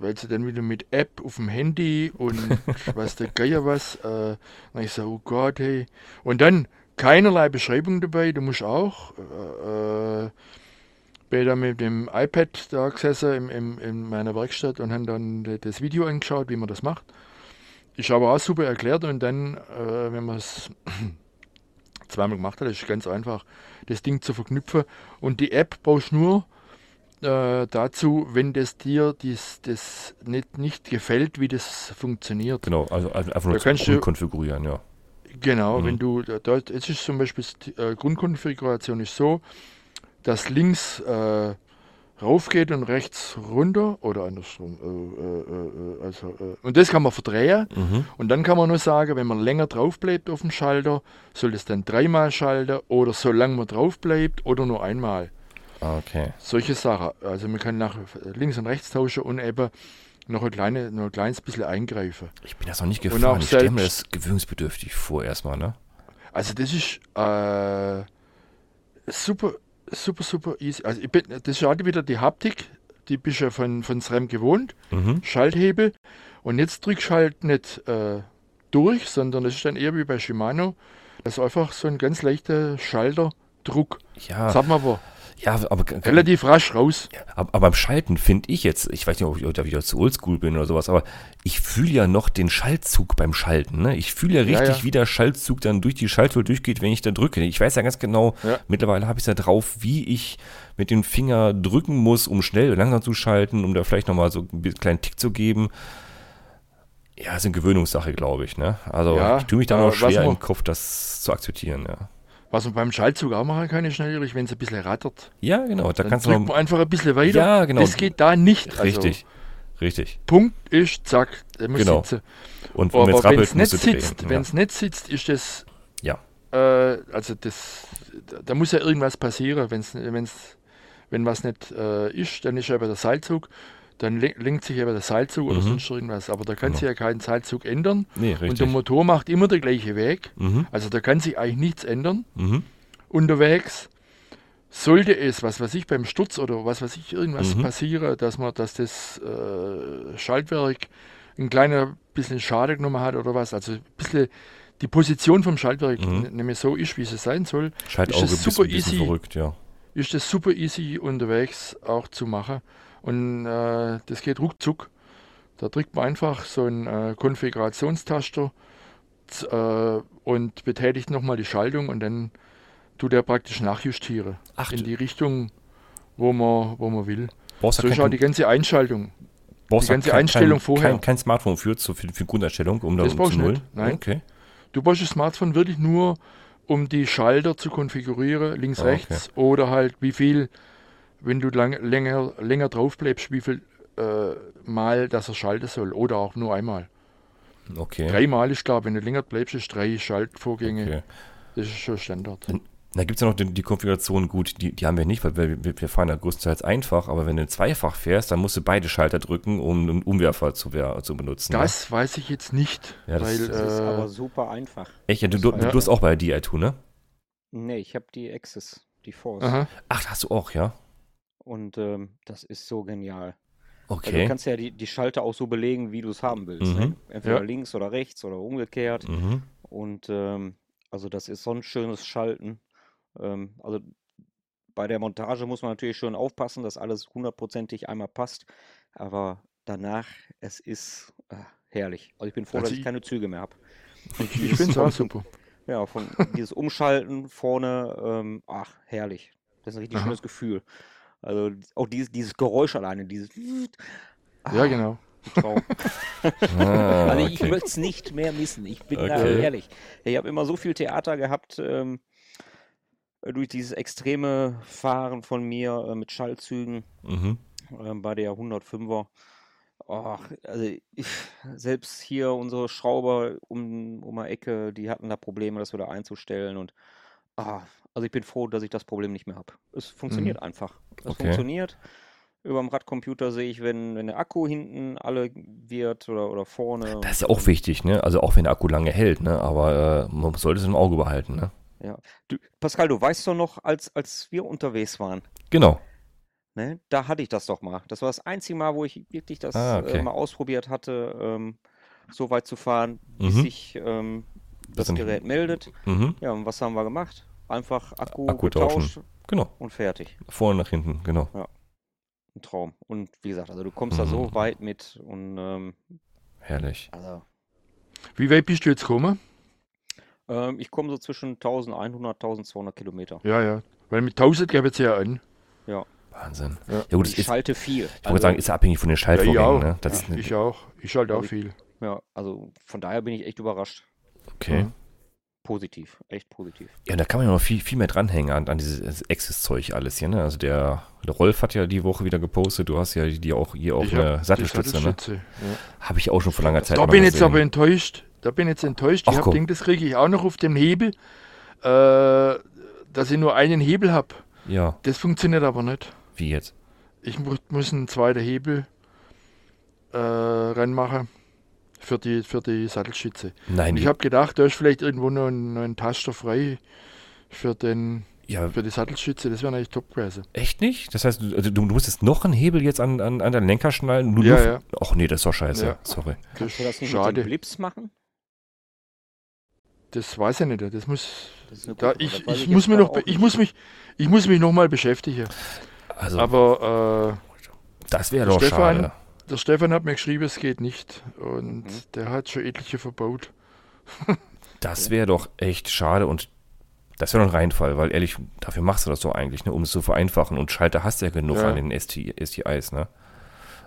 weil sie dann wieder mit App auf dem Handy und was der Geier was, äh, dann ich so, oh Gott, hey. Und dann keinerlei Beschreibung dabei, du musst auch äh, äh, bin da mit dem iPad da gesessen im, im, in meiner Werkstatt und haben dann das Video angeschaut, wie man das macht. Ist aber auch super erklärt und dann, äh, wenn man es zweimal gemacht hat, ist es ganz einfach, das Ding zu verknüpfen. Und die App brauchst du nur äh, dazu, wenn das dir dies, das nicht, nicht gefällt, wie das funktioniert. Genau, also einfach nur Da kannst du- konfigurieren, ja. Genau, Mhm. wenn du, da- jetzt ist zum Beispiel die äh, Grundkonfiguration ist so, dass links äh, rauf geht und rechts runter oder andersrum. Äh, äh, äh, also, äh, und das kann man verdrehen. Mhm. Und dann kann man nur sagen, wenn man länger drauf bleibt auf dem Schalter, soll es dann dreimal schalten oder solange man drauf bleibt oder nur einmal. Ah, Okay. Solche Sachen. Also man kann nach links und rechts tauschen und eben noch ein, kleine, noch ein kleines bisschen eingreifen. Ich bin das noch nicht Und gefahren. Ich stelle mir das gewöhnungsbedürftig vor erstmal, ne? Also das ist äh, super, super, super easy. Also ich bin, das ist wieder die Haptik, die bist ja von, von SRAM gewohnt, Mhm. Schalthebel. Und jetzt drückst du halt nicht äh, durch, sondern es ist dann eher wie bei Shimano. Das ist einfach so ein ganz leichter Schalterdruck. Ja, hat man aber ja, aber, relativ rasch raus. aber, aber beim Schalten finde ich jetzt, ich weiß nicht, ob ich da wieder zu oldschool bin oder sowas, aber ich fühle ja noch den Schaltzug beim Schalten. Ne? Ich fühle ja Ja, richtig, ja. wie der Schaltzug dann durch die Schalttour durchgeht, wenn ich da drücke. Ich weiß ja ganz genau, Ja. mittlerweile habe ich es ja drauf, wie ich mit dem Finger drücken muss, um schnell oder langsam zu schalten, um da vielleicht nochmal so einen kleinen Tick zu geben. Ja, ist eine Gewöhnungssache, glaube ich. Ne? Also Ja, ich tue mich da noch schwer im Kopf, das zu akzeptieren. Ja, Was man beim Schaltzug auch machen kann, ist natürlich, wenn es ein bisschen rattert. ja genau. Da Dann kannst du drückt noch, man einfach ein bisschen weiter. Ja, genau. Das geht da nicht. Also, Richtig, richtig. Punkt ist, zack, der muss Genau. sitzen. Und wenn es rappelt, nicht du sitzt, wenn es nicht sitzt, ist das, Ja. äh, also das, da muss ja irgendwas passieren. Wenn's, wenn's, wenn was nicht äh, ist, dann ist ja bei der Seilzug, dann le- lenkt sich eben der Seilzug oder Mhm. sonst irgendwas. Aber da kann Genau. sich ja kein Seilzug ändern. Nee, Und der. Motor macht immer den gleichen Weg. Mhm. Also da kann sich eigentlich nichts ändern Mhm. unterwegs. Sollte es, was weiß ich, beim Sturz oder was weiß ich, irgendwas Mhm. passieren, dass man, dass das äh, Schaltwerk ein kleiner bisschen Schade genommen hat oder was, also ein bisschen die Position vom Schaltwerk Mhm. nämlich so ist, wie es sein soll, Schaltauge ist das super bisschen easy. verrückt, ja. ist das super easy unterwegs auch zu machen. Und äh, das geht ruckzuck. Da drückt man einfach so einen äh, Konfigurationstaster äh, und betätigt nochmal die Schaltung und dann tut er praktisch nachjustieren Ach, in die Richtung, wo man, wo man will. So ist auch die ganze Einschaltung. brauchst die ganze kein, Einstellung kein, vorher. Kein, kein Smartphone für, so für, für Grundeinstellung, um da Das um zu du null. nein. Okay. Du brauchst das Smartphone wirklich nur, um die Schalter zu konfigurieren, links, Ah, okay. rechts oder halt wie viel, wenn du lang, länger, länger drauf bleibst, wie viel äh, Mal, dass er schalten soll oder auch nur einmal. Okay. Dreimal ist klar, wenn du länger bleibst, ist drei Schaltvorgänge. okay. Das ist schon Standard. Da gibt es ja noch die, die, Konfiguration, gut, die, die haben wir nicht, weil wir, wir fahren ja größtenteils einfach, aber wenn du zweifach fährst, dann musst du beide Schalter drücken, um einen Umwerfer zu, zu benutzen. Das ne? weiß ich jetzt nicht. Ja, das, weil, das ist äh, aber super einfach. Echt? Ja, du, du, du hast auch bei der Di2, ne? Nee, ich habe die Access, die Force. Aha. Ach, hast du auch, ja? Und ähm, das ist so genial. Okay. Also du kannst ja die, die Schalter auch so belegen, wie du es haben willst. Ne? Mhm. Ne? Entweder ja. links oder rechts oder umgekehrt. Mhm. Und ähm, also das ist so ein schönes Schalten. Ähm, also bei der Montage muss man natürlich schon aufpassen, dass alles hundertprozentig einmal passt. Aber danach, es ist äh, herrlich. Also ich bin froh, also dass ich keine Züge mehr habe. Ich, ich finde es auch super. Ja, von dieses Umschalten vorne, ähm, ach, herrlich. Das ist ein richtig Aha. schönes Gefühl. Also auch dieses, dieses Geräusch alleine, dieses. Ah, ja, genau. Traum. ah, also ich okay. möchte es nicht mehr missen. Ich bin okay. da ehrlich. Ich habe immer so viel Theater gehabt ähm, durch dieses extreme Fahren von mir äh, mit Schallzügen mhm. äh, bei der 105er. Oh, also ich, selbst hier unsere Schrauber um, um die Ecke, die hatten da Probleme, das wieder einzustellen und oh, also ich bin froh, dass ich das Problem nicht mehr habe. Es funktioniert mhm. einfach. Es okay. funktioniert. Über dem Radcomputer sehe ich, wenn, wenn der Akku hinten alle wird oder, oder vorne. Das ist ja auch wichtig, ne? Also auch wenn der Akku lange hält, ne? Aber äh, man sollte es im Auge behalten, ne? Ja. Du, Pascal, du weißt doch noch, als, als wir unterwegs waren. Genau. Ne? Da hatte ich das doch mal. Das war das einzige Mal, wo ich wirklich das ah, okay. äh, mal ausprobiert hatte, ähm, so weit zu fahren, bis mhm. sich ähm, das, das Gerät meldet. Mhm. Ja, und was haben wir gemacht? Einfach Akku, Akku tauschen. Genau. Und fertig. Vorne nach hinten, genau. Ja. Ein Traum. Und wie gesagt, also du kommst mhm. da so mhm. weit mit und ähm, herrlich. Also, wie weit bist du jetzt gekommen? Ähm, ich komme so zwischen 1100, 1200 Kilometer. Ja, ja. Weil mit 1000 gäbe es ja an. Ja. Wahnsinn. Ja, ja gut, ich ist, schalte viel. Ich also, sagen, ist abhängig von den Schaltvorgängen. Ja, ne? das ja, ich auch. Ich schalte auch viel. Ja, also von daher bin ich echt überrascht. Okay. Mhm positiv, echt positiv. Ja, da kann man ja noch viel, viel mehr dranhängen an, an dieses Access-Zeug alles hier, ne? Also der, der Rolf hat ja die Woche wieder gepostet, du hast ja die auch hier auch eine Sattelstütze, ne? Ja. Habe ich auch schon vor langer Zeit Da bin ich jetzt aber enttäuscht. Da bin ich jetzt enttäuscht. Ach, ich habe das kriege ich auch noch auf dem Hebel, äh, dass ich nur einen Hebel habe. Ja. Das funktioniert aber nicht. Wie jetzt? Ich mu muss einen zweiten Hebel äh, ranmachen für die, für die Sattelstütze. Nein. ich habe gedacht, da ist vielleicht irgendwo noch ein, noch ein Taster frei für, den, ja. für die Sattelstütze. Das wäre eigentlich top gewesen. Echt nicht? Das heißt, du, also du musstest noch einen Hebel jetzt an, an, an den Lenker schnallen? Nur ja, ja. Ach nee, das ist doch scheiße. Ja. Sorry. Kannst du das nicht Schade. mit den Blips machen? Das weiß ich nicht. Das muss. Das da, ich, ich, ich muss mich noch, ich muss mich, ich muss mich noch mal beschäftigen. Also, Aber äh, das wäre doch Stefan, schade. Der Stefan hat mir geschrieben, es geht nicht. Und mhm. der hat schon etliche verbaut. das wäre doch echt schade und das wäre doch ein Reinfall, weil ehrlich, dafür machst du das doch eigentlich, ne, um es zu vereinfachen. Und Schalter hast du ja genug ja. an den ST, STIs, ne?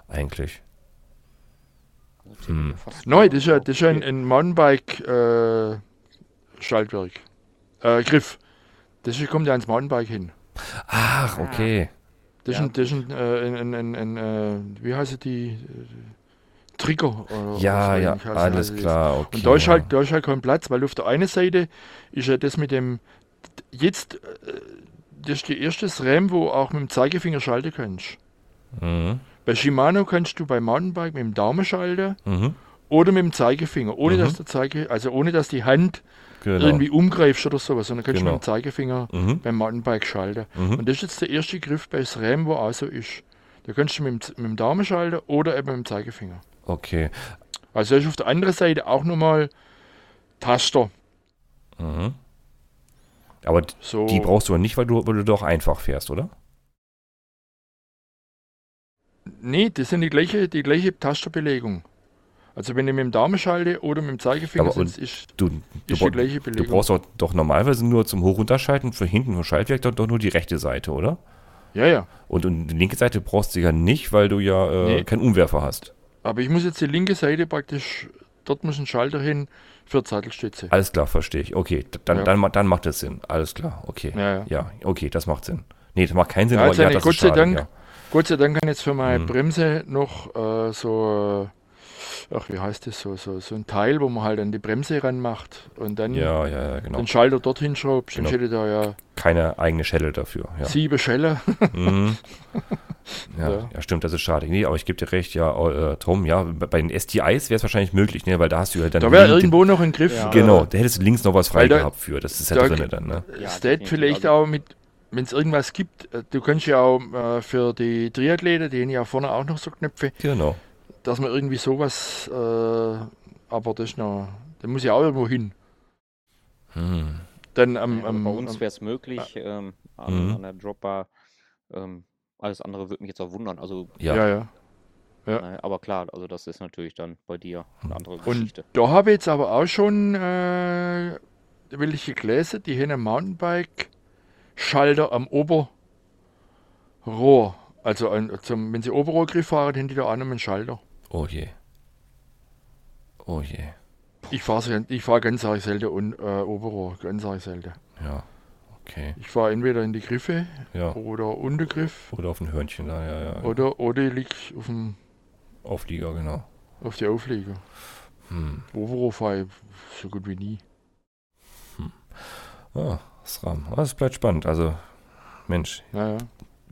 Eigentlich. Hm. Neu, das ist ja, das ist ein, ein Mountainbike-Schaltwerk. Äh, Griff. Das kommt ja ans Mountainbike hin. Ach, okay. Das, ja. ist, ein, das ist ein, äh, ein, ein, ein, äh, wie heißt die? Äh, Trigger. Oder ja, ja, alles also klar. Okay, und da ist, halt, da ist halt kein Platz, weil auf der einen Seite ist ja das mit dem, jetzt, das ist die erste RAM, wo auch mit dem Zeigefinger schalten kannst. Mhm. Bei Shimano kannst du bei Mountainbike mit dem Daumen schalten mhm. oder mit dem Zeigefinger, ohne mhm. dass der Zeige, also ohne dass die Hand genau. irgendwie umgreifst oder sowas, sondern kannst genau. du mit dem Zeigefinger mhm. beim Mountainbike schalten. Mhm. Und das ist jetzt der erste Griff bei SRAM, wo auch so ist. Da kannst du mit dem, mit dem Daumen schalten oder eben mit dem Zeigefinger. Okay. Also ist auf der anderen Seite auch nochmal Taster. Mhm. Aber so. die brauchst du aber nicht, weil du, weil du doch einfach fährst, oder? Nee, das sind die gleiche, die gleiche Tasterbelegung. Also wenn ich mit dem Daumen schalte oder mit dem Zeigefinger sitze, ist, du, du, ist die gleiche Belegung. Du brauchst doch, doch normalerweise nur zum Hoch- und Runterschalten für hinten vom Schaltwerk doch, doch nur die rechte Seite, oder? Ja, ja. Und, und die linke Seite brauchst du ja nicht, weil du ja äh, nee. keinen Umwerfer hast. Aber ich muss jetzt die linke Seite praktisch, dort muss ein Schalter hin für Sattelstütze. Alles klar, verstehe ich. Okay, dann, ja. dann, dann macht das Sinn. Alles klar, okay. Ja, ja. ja okay, das macht Sinn. Nee, das macht keinen Sinn, ja, aber ja, das Gott ist schade, Dank. Gott sei Dank kann jetzt für meine hm. Bremse noch äh, so äh, ach, wie heißt das, so, so, so ein Teil, wo man halt an die Bremse ranmacht und dann Ja, ja, ja, genau. den Schalter dorthin schraubt. Dann Genau. da ja Keine eigene Schelle dafür. Ja. sieben Schellen. Mhm. Ja, Ja. ja. stimmt, das ist schade. Nee, aber ich gebe dir recht, ja, äh, Tom, ja, bei den STIs wäre es wahrscheinlich möglich, ne, weil da hast du ja dann Da wäre irgendwo noch ein Griff. Ja. Genau, da hättest du links noch was frei da- gehabt für. Das ist ja da- drin dann, ne? Ja, vielleicht Also- auch mit, wenn es irgendwas gibt, äh, du kannst ja auch äh, für die Triathleten, die haben ja vorne auch noch so Knöpfe, Genau. Dass man irgendwie sowas, äh, aber das ist noch, da muss ja auch irgendwo hin. Hm. Dann am, Also am, bei uns wäre es möglich ähm, an, Mhm. an der Dropbar. Ähm, alles andere würde mich jetzt auch wundern. Also, Ja. ja, ja. Ja. äh, aber klar, also das ist natürlich dann bei dir eine andere Und Geschichte. da habe ich jetzt aber auch schon äh, welche gelesen, die einen Mountainbike-Schalter am Oberrohr. Also an, zum, wenn sie Oberrohrgriff fahren, haben die da auch noch einen Schalter. Oh je. Oh je. Ich fahre ich fahr ganz selten un, äh, Oberrohr, ganz selten. Ja. Okay. Ich fahre entweder in die Griffe Ja. oder Untergriff Oder auf ein Hörnchen da, ja, ja. oder, oder ich liege auf, dem- Auflieger, genau. auf die Auflieger. Hm. Oberrohr fahre ich so gut wie nie. Ah, SRAM. Ah, das bleibt spannend. Also, Mensch, Ja, ja.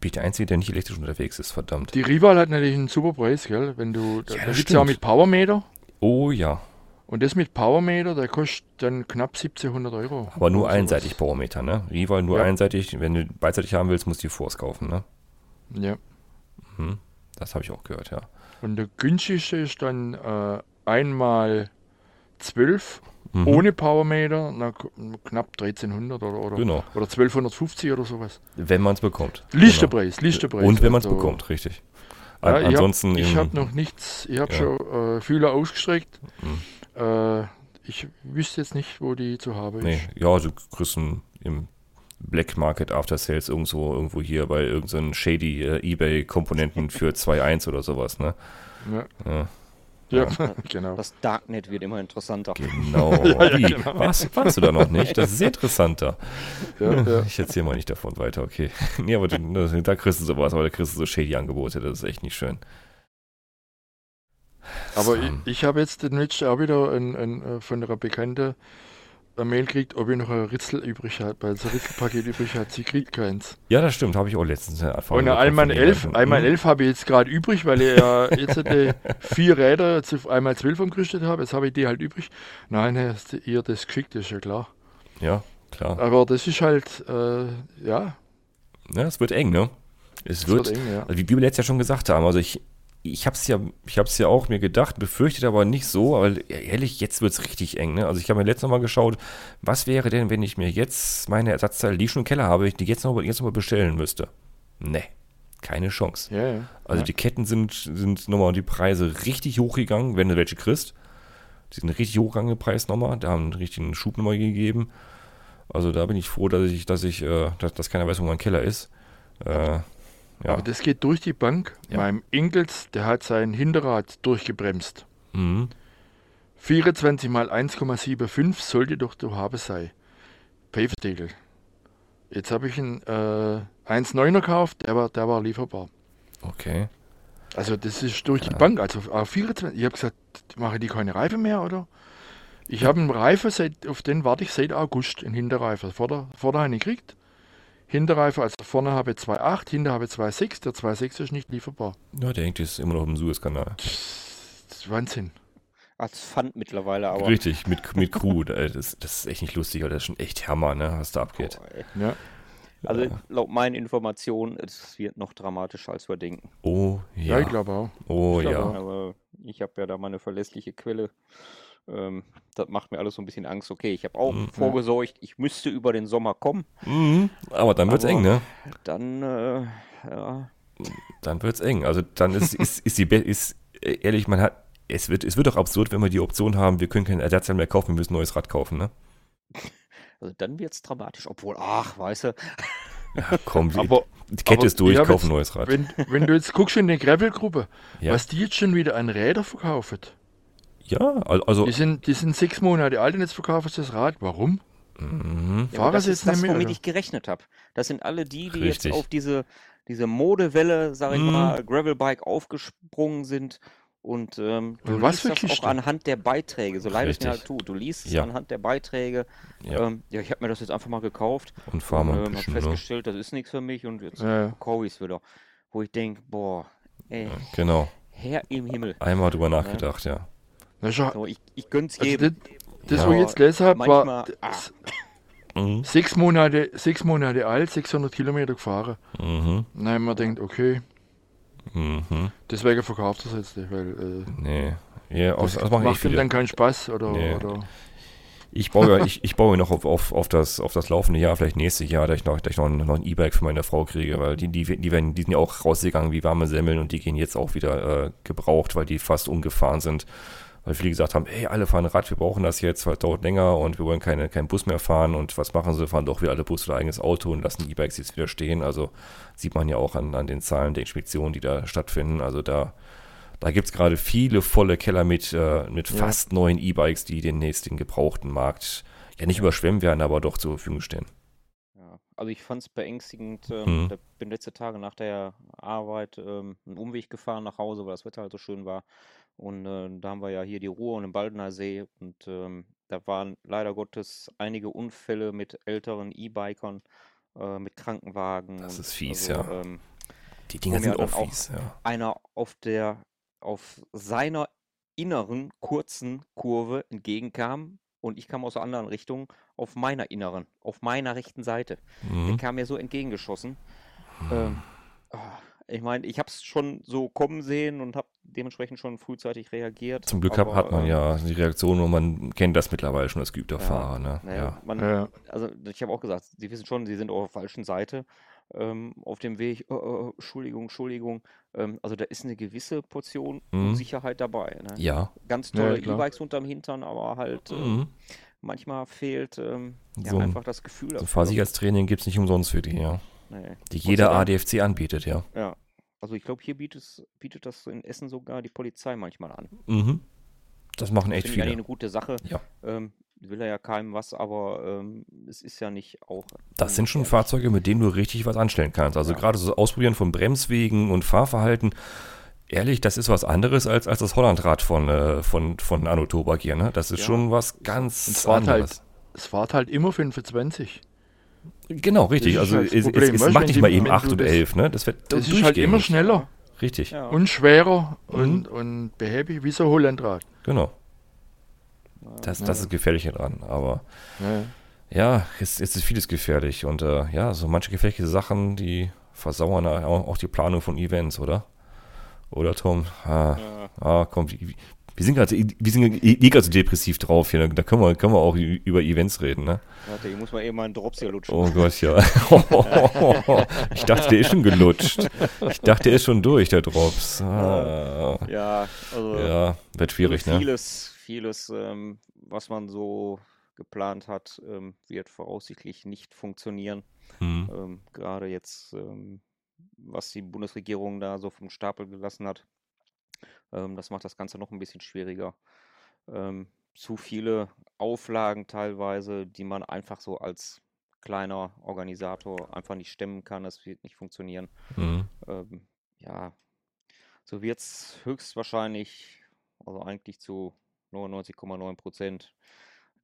Bin ich der Einzige, der nicht elektrisch unterwegs ist, verdammt. Die Rival hat natürlich einen super Preis, gell? Wenn du, da, Ja, da das gibt's ja auch mit Powermeter. Oh ja. Und das mit Powermeter, der kostet dann knapp 1700 Euro. Aber nur einseitig Powermeter, ne? Rival nur Ja. einseitig. Wenn du beidseitig haben willst, musst du die Force kaufen, ne? Ja. Hm. Das habe ich auch gehört, ja. Und der günstigste ist dann äh, einmal 12 Mhm. ohne Powermeter, na, knapp 1300 oder, oder, Genau. oder 1250 oder sowas. Wenn man es bekommt. Listerpreis. Genau. Und wenn man es also- bekommt, richtig. Ja, An, ich hab- ansonsten Ich habe noch nichts, ich habe Ja. schon äh, Fühler ausgestreckt. Hm. Äh, ich wüsste jetzt nicht, wo die zu haben ist. Nee, ja, du kriegst einen, im Black Market After Sales irgendwo, irgendwo hier bei irgendeinen shady äh, Ebay-Komponenten für 2.1 oder sowas, ne? Ja, Ja, ja genau. Das Darknet wird immer interessanter. genau. Ja, ja, genau. Was? Warst du da noch nicht? Das ist sehr interessanter. Ja, ja. Ich erzähle mal nicht davon weiter, okay. nee, aber da kriegst du sowas, aber da kriegst du so shady Angebote, das ist echt nicht schön. Aber Sam. ich, ich habe jetzt den letzten auch wieder ein, ein, äh, von einer Bekannten eine Mail gekriegt, ob ich noch ein Ritzel übrig habe, weil so ein Ritzelpaket übrig hat. Sie kriegt keins. Ja, das stimmt, habe ich auch letztens erfahren. Und eine Allmann 11, einmal 11 habe ich jetzt gerade übrig, weil ich ja jetzt vier Räder zu einmal 12 umgerüstet habe. Jetzt habe ich die halt übrig. Nein, hast ihr das geschickt, ist ja klar. Ja, klar. Aber das ist halt, äh, ja, Ja, es wird eng, ne? Es es wird, wird eng, ja. Also wie wir letztes Jahr schon gesagt haben, also ich, ich habe es ja, ich habe es ja auch mir gedacht, befürchtet aber nicht so, weil ehrlich, jetzt wird es richtig eng. Ne? Also ich habe mir letztes Mal geschaut, was wäre denn, wenn ich mir jetzt meine Ersatzteile, die ich schon im Keller habe, die jetzt noch, jetzt noch mal bestellen müsste? Ne, keine Chance. Ja, ja. Also ja. die Ketten sind, sind nochmal die Preise richtig hochgegangen, wenn du welche kriegst. Die sind richtig hochgegangen, Preis nochmal. Da haben einen richtigen Schub nochmal gegeben. Also da bin ich froh, dass ich, dass ich, äh, dass, dass keiner weiß, wo mein Keller ist. Äh, ja. Aber das geht durch die Bank. Ja. Meinem Ingels, der hat sein Hinterrad durchgebremst. Mhm. 24 mal 1,75 sollte doch zu haben sein. Pfefferdeckel. Jetzt habe ich einen äh, 1,9er gekauft, der war, der war lieferbar. Okay. Also das ist durch die Ja. Bank, also auf 24. Ich habe gesagt, machen die keine Reifen mehr, oder? Ich habe einen Reifen, seit, auf den warte ich seit August, einen Hinterreifen. Vorder, vorder habe ich nicht gekriegt. Hinterreifen, also vorne habe ich 2,8, hinter habe ich 2,6. Der 2,6 ist nicht lieferbar. Ja, der hängt jetzt immer noch im Suezkanal. Das ist Wahnsinn. Als Pfand mittlerweile, aber. Richtig, mit, mit Crew. Ey, Das, das ist echt nicht lustig, aber das ist schon echt Hammer, ne, was da abgeht. Boah, ey. Ja. Also laut meinen Informationen, es wird noch dramatischer, als wir denken. Oh Ja, ja. ich glaube auch. Oh Ich glaub ja. auch. Aber ich habe ja da meine verlässliche Quelle. Ähm, das macht mir alles so ein bisschen Angst. Okay, ich habe auch Mhm. vorgesorgt, ich müsste über den Sommer kommen. Mhm, aber dann wird's Aber- eng, ne? Dann, äh, ja, Dann wird's eng. Also dann ist, ist, ist die ist äh, ehrlich, man hat es wird es wird doch absurd, wenn wir die Option haben, wir können kein Ersatzteil mehr kaufen, wir müssen ein neues Rad kaufen, ne? also dann wird es dramatisch. Obwohl, ach, weißt du, Ja, komm, wir, Aber die Kette aber ist durch, ich hab kauf ein neues Rad. wenn, wenn du jetzt guckst in die Gravel-Gruppe, Ja. was die jetzt schon wieder an Räder verkaufen. Ja, al- also Die sind, die sind sechs Monate alt und jetzt verkaufen sie das Rad. Warum? mhm, Ja, das ist das, womit ich gerechnet habe. Das sind alle die, die Richtig. jetzt auf diese, diese Modewelle, sag ich Mhm. mal, Gravelbike aufgesprungen sind Und ähm, du was liest für das auch anhand der Beiträge, so leid es mir halt tut. Du liest es Ja. anhand der Beiträge. Ja. Ja, ähm, ja ich habe mir das jetzt einfach mal gekauft. Und fahr mal und ein ähm, habe ne? festgestellt, das ist nichts für mich und jetzt Ja, ja. kaufe ich es wieder. Wo ich denke, boah, ey, Genau. Herr im Himmel. Einmal drüber nachgedacht, ja. Das So, ich, ich gönn's also jedem. das, das Ja. wo ich jetzt gelesen habe, war ah. Mhm. sechs Monate, sechs Monate alt, 600 Kilometer gefahren. Mhm. Haben wir gedacht, okay, Mhm. deswegen verkauft er es jetzt nicht, weil äh, Nee. Ja, aus, das das machen echt macht ihm dann keinen Spaß. Oder, Nee. oder Ich baue ja, ich, ich baue noch auf, auf, auf, das, auf das laufende Jahr, vielleicht nächstes Jahr, dass ich noch, dass ich noch, ein, noch ein E-Bike für meine Frau kriege, weil die, die, die, werden, die sind ja auch rausgegangen wie warme Semmeln und die gehen jetzt auch wieder äh, gebraucht, weil die fast umgefahren sind. Weil viele gesagt haben, hey, alle fahren Rad, wir brauchen das jetzt, weil es dauert länger und wir wollen keine, keinen Bus mehr fahren und was machen sie? Fahren doch wieder alle Bus oder eigenes Auto und lassen E-Bikes jetzt wieder stehen. Also sieht man ja auch an, an den Zahlen der Inspektionen, die da stattfinden. Also da, da gibt es gerade viele volle Keller mit, äh, mit Ja. fast neuen E-Bikes, die demnächst den gebrauchten Markt ja nicht überschwemmen werden, aber doch zur Verfügung stehen. Ja, also ich fand es beängstigend. Ähm, Mhm. da bin letzte Tage nach der Arbeit ähm, einen Umweg gefahren nach Hause, weil das Wetter halt so schön war. Und äh, da haben wir ja hier die Ruhr und den Baldener See. Und ähm, da waren leider Gottes einige Unfälle mit älteren E-Bikern, äh, mit Krankenwagen. Das ist fies, also, ja. Ähm, Die Dinger sind auch fies, ja. einer auf der auf seiner inneren kurzen Kurve entgegenkam und ich kam aus der anderen Richtung auf meiner inneren, auf meiner rechten Seite. Der Mhm. kam mir so entgegengeschossen. Ähm, ah, ich meine, ich habe es schon so kommen sehen und habe dementsprechend schon frühzeitig reagiert. Zum Glück hat, aber, hat man ähm, ja die Reaktion und man kennt das mittlerweile schon als geübter Ja, Fahrer. Ne? Naja, Ja. man, ja, also ich habe auch gesagt, Sie wissen schon, Sie sind auf der falschen Seite ähm, auf dem Weg. Oh, oh, Entschuldigung, Entschuldigung. Ähm, also da ist eine gewisse Portion Mhm. Unsicherheit dabei. Ne? ja. Ganz tolle. E-Bikes unterm Hintern, aber halt äh, Mhm. manchmal fehlt ähm, ja, So ein- einfach das Gefühl So ein dafür. Fahrsicherheitstraining gibt es nicht umsonst für die, ja. Nee. Die jeder. ADFC anbietet, ja. Ja. Also ich glaube, hier bietet, es- bietet das in Essen sogar die Polizei manchmal an. Mhm. Das machen echt Finde ich eigentlich viele. eine gute Sache. Ja. Ähm, will er ja keinem was, aber ähm, es ist ja nicht auch. Das sind schon. Fahrzeuge, mit denen du richtig was anstellen kannst. Also Ja. gerade so Ausprobieren von Bremswegen und Fahrverhalten. Ehrlich, das ist was anderes als, als das Hollandrad von, äh, von, von Anno Tobak hier, ne? Das ist Ja. schon was ganz es fährt anderes. halt, es fährt halt immer 25. Genau, richtig. Also halt es, es, es macht nicht mal eben wenn 8 du und das- 11, ne? Das wird Das ist halt immer schneller Richtig, Ja. und schwerer Mhm. und, und behäbig wie so ein Hollandrad. genau. Das, das ist gefährlich dran. Aber Ja. ja, es, es ist vieles gefährlich. Und äh, ja, so manche gefährliche Sachen, die versauern auch auch die Planung von Events, oder? Oder Tom? Ah, Ja. ah komm, wir, wir sind gerade wir sind eh gerade so depressiv drauf hier. Da können wir, können wir auch über Events reden, ne? Warte, hier muss man eben mal einen Drops hier lutschen. Oh Gott, ja. ich dachte, der ist schon gelutscht. Ich dachte, der ist schon durch, der Drops. Ah, Ja, also ja, wird schwierig, also ne? vieles, vieles, ähm, was man so geplant hat, ähm, wird voraussichtlich nicht funktionieren. Hm. Ähm, gerade jetzt, ähm, was die Bundesregierung da so vom Stapel gelassen hat, ähm, das macht das Ganze noch ein bisschen schwieriger. Ähm, zu viele Auflagen teilweise, die man einfach so als kleiner Organisator einfach nicht stemmen kann. Das wird nicht funktionieren. Hm. Ähm, ja, so wird es höchstwahrscheinlich, also eigentlich zu 99,9 Prozent,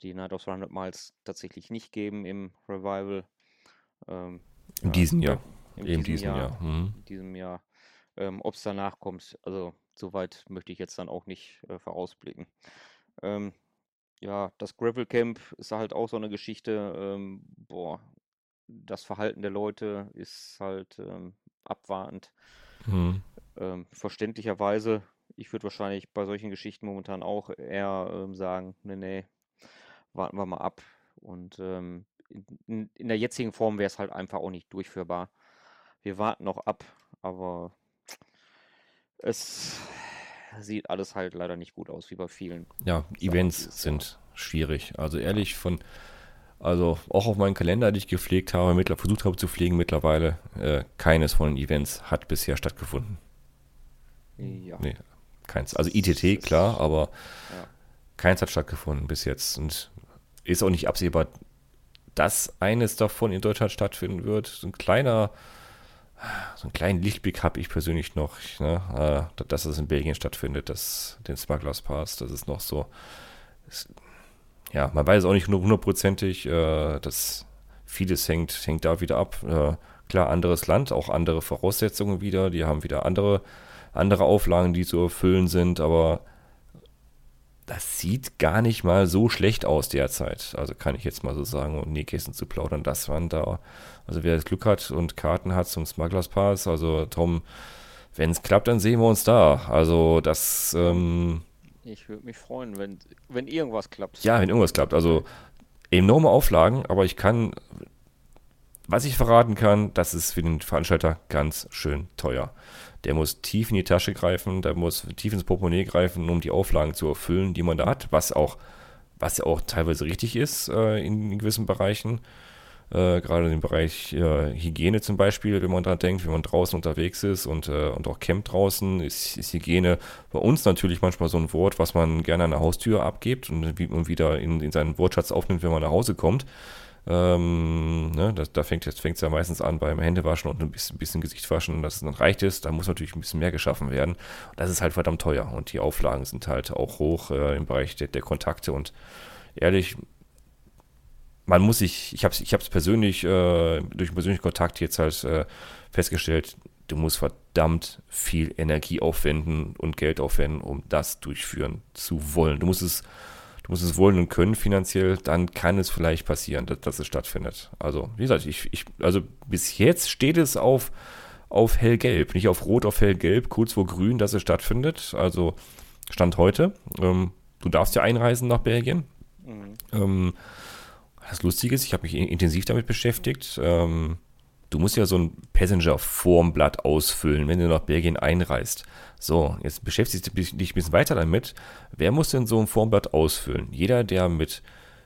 die Night of 100 Miles tatsächlich nicht geben im Revival. Ähm, In ja, diesem Jahr. in Eben diesem diesen Jahr. Jahr. Hm. In diesem Jahr. Ähm, Ob es danach kommt, also soweit möchte ich jetzt dann auch nicht äh, vorausblicken. Ähm, ja, das Gravel Camp ist halt auch so eine Geschichte. Ähm, boah, das Verhalten der Leute ist halt ähm, abwartend. Hm. Ähm, verständlicherweise, ich würde wahrscheinlich bei solchen Geschichten momentan auch eher ähm, sagen, nee, nee, warten wir mal ab. Und ähm, in, in, in der jetzigen Form wäre es halt einfach auch nicht durchführbar. Wir warten noch ab, aber es sieht alles halt leider nicht gut aus, wie bei vielen. Ja, Events sind schwierig. Also ehrlich, von, also auch auf meinen Kalender, den ich gepflegt habe, versucht habe zu pflegen mittlerweile, äh, keines von den Events hat bisher stattgefunden. Ja, Nee, keins. Also ITT, klar, aber ja. keins hat stattgefunden bis jetzt. Und ist auch nicht absehbar, dass eines davon in Deutschland stattfinden wird. So ein kleiner, so einen kleinen Lichtblick habe ich persönlich noch, ne, äh, dass es in Belgien stattfindet, das, den Smugglers Pass, das ist noch so, ist, ja, man weiß auch nicht nur hundertprozentig, äh, dass vieles hängt, hängt da wieder ab. Äh, klar, anderes Land, auch andere Voraussetzungen wieder, die haben wieder andere, andere Auflagen, die zu erfüllen sind, aber das sieht gar nicht mal so schlecht aus derzeit. Also kann ich jetzt mal so sagen, um Nähkästen zu plaudern. Das waren da, also wer das Glück hat und Karten hat zum Smugglers Pass, also Tom, wenn es klappt, dann sehen wir uns da. Also das, ähm, Ich würde mich freuen, wenn, wenn irgendwas klappt. ja, wenn irgendwas klappt. Also enorme Auflagen, aber ich kann, was ich verraten kann, das ist für den Veranstalter ganz schön teuer. Der muss tief in die Tasche greifen, der muss tief ins Portemonnaie greifen, um die Auflagen zu erfüllen, die man da hat, was auch, was auch teilweise richtig ist äh, in, gewissen Bereichen. Äh, gerade im Bereich äh, Hygiene zum Beispiel, wenn man dran denkt, wenn man draußen unterwegs ist und, äh, und auch campt draußen, ist, ist Hygiene bei uns natürlich manchmal so ein Wort, was man gerne an der Haustür abgibt und, und wieder in, in seinen Wortschatz aufnimmt, wenn man nach Hause kommt. Ähm, ne, da, da fängt es ja meistens an beim Händewaschen und ein bisschen, bisschen Gesicht waschen, dass es dann reicht ist. Da muss natürlich ein bisschen mehr geschaffen werden. Das ist halt verdammt teuer und die Auflagen sind halt auch hoch äh, im Bereich der, der Kontakte und ehrlich, man muss sich, ich habe es ich persönlich, äh, durch persönlichen Kontakt jetzt halt äh, festgestellt, du musst verdammt viel Energie aufwenden und Geld aufwenden, um das durchführen zu wollen. Du musst es du musst es wollen und können finanziell, dann kann es vielleicht passieren, dass, dass es stattfindet. Also, wie gesagt, ich, ich, also bis jetzt steht es auf, auf hellgelb, nicht auf rot, auf hellgelb, kurz vor grün, dass es stattfindet. Also, Stand heute. Ähm, du darfst ja einreisen nach Belgien. Mhm. Ähm, das Lustige ist, ich habe mich intensiv damit beschäftigt. Ähm, du musst ja so ein Passenger-Formblatt ausfüllen, wenn du nach Belgien einreist. So, jetzt beschäftigst du dich ein bisschen weiter damit. Wer muss denn so ein Formblatt ausfüllen? Jeder, der mit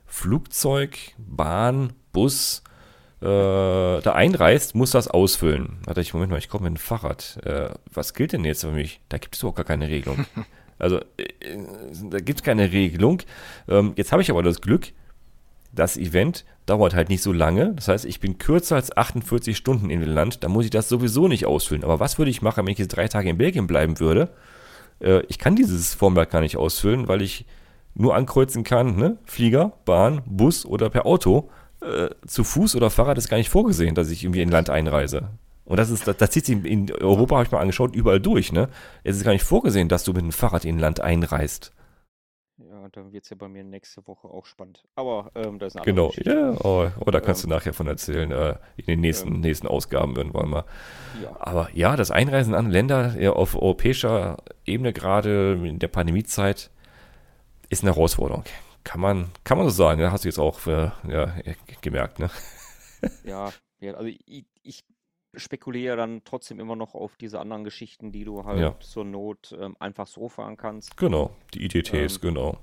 Flugzeug, Bahn, Bus äh, da einreist, muss das ausfüllen. Warte, ich, Moment mal, ich komme mit dem Fahrrad. Äh, was gilt denn jetzt für mich? Da gibt es überhaupt gar keine Regelung. Also, äh, da gibt es keine Regelung. Ähm, jetzt habe ich aber das Glück, das Event dauert halt nicht so lange. Das heißt, ich bin kürzer als 48 Stunden in dem Land. Da muss ich das sowieso nicht ausfüllen. Aber was würde ich machen, wenn ich jetzt drei Tage in Belgien bleiben würde? Äh, ich kann dieses Formblatt gar nicht ausfüllen, weil ich nur ankreuzen kann, ne? Flieger, Bahn, Bus oder per Auto. Äh, zu Fuß oder Fahrrad ist gar nicht vorgesehen, dass ich irgendwie in ein Land einreise. Und das ist, das, das zieht sich in Europa, habe ich mal angeschaut, überall durch, ne? Es ist gar nicht vorgesehen, dass du mit dem Fahrrad in ein Land einreist. Dann wird es ja bei mir nächste Woche auch spannend. Aber ähm, da ist eine Genau, andere ja, oh, oh, da kannst Ähm, du nachher von erzählen, äh, in den nächsten, ähm, nächsten Ausgaben irgendwann mal. Ja. Aber ja, das Einreisen an Länder ja, auf europäischer Ebene, gerade in der Pandemiezeit, ist eine Herausforderung. Kann man, kann man so sagen, ne? hast du jetzt auch äh, ja, gemerkt, ne? Ja, ja, also ich, ich spekuliere dann trotzdem immer noch auf diese anderen Geschichten, die du halt Ja. zur Not ähm, einfach so fahren kannst. Genau, die ITTs, Ähm, genau.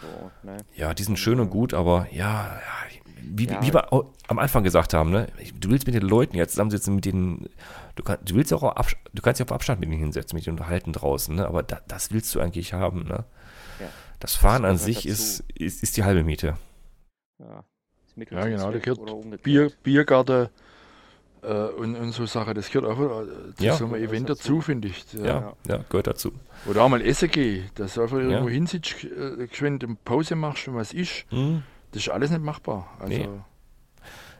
So, ne? Ja, die sind schön und gut, aber ja, ja wie, Ja. wie wir am Anfang gesagt haben, ne? du willst mit den Leuten jetzt zusammensitzen, mit denen, du, kann, du willst ja auch auf du kannst ja auf Abstand mit denen hinsetzen, mit denen unterhalten draußen, ne? aber da, das willst du eigentlich haben. Ne? Ja. Das Fahren an gehört sich ist, ist, ist die halbe Miete. Ja, Ja, genau, da gehört. Bier, Biergarten und, und so Sachen, das gehört auch äh, zu Ja. so einem Event dazu. dazu, finde ich. Ja, Ja. ja, gehört dazu. Oder auch mal essen gehen, dass du einfach Ja. irgendwo hinsitzt, äh, geschwind eine Pause machst und was isst. Hm? Das ist alles nicht machbar. Also, Nee.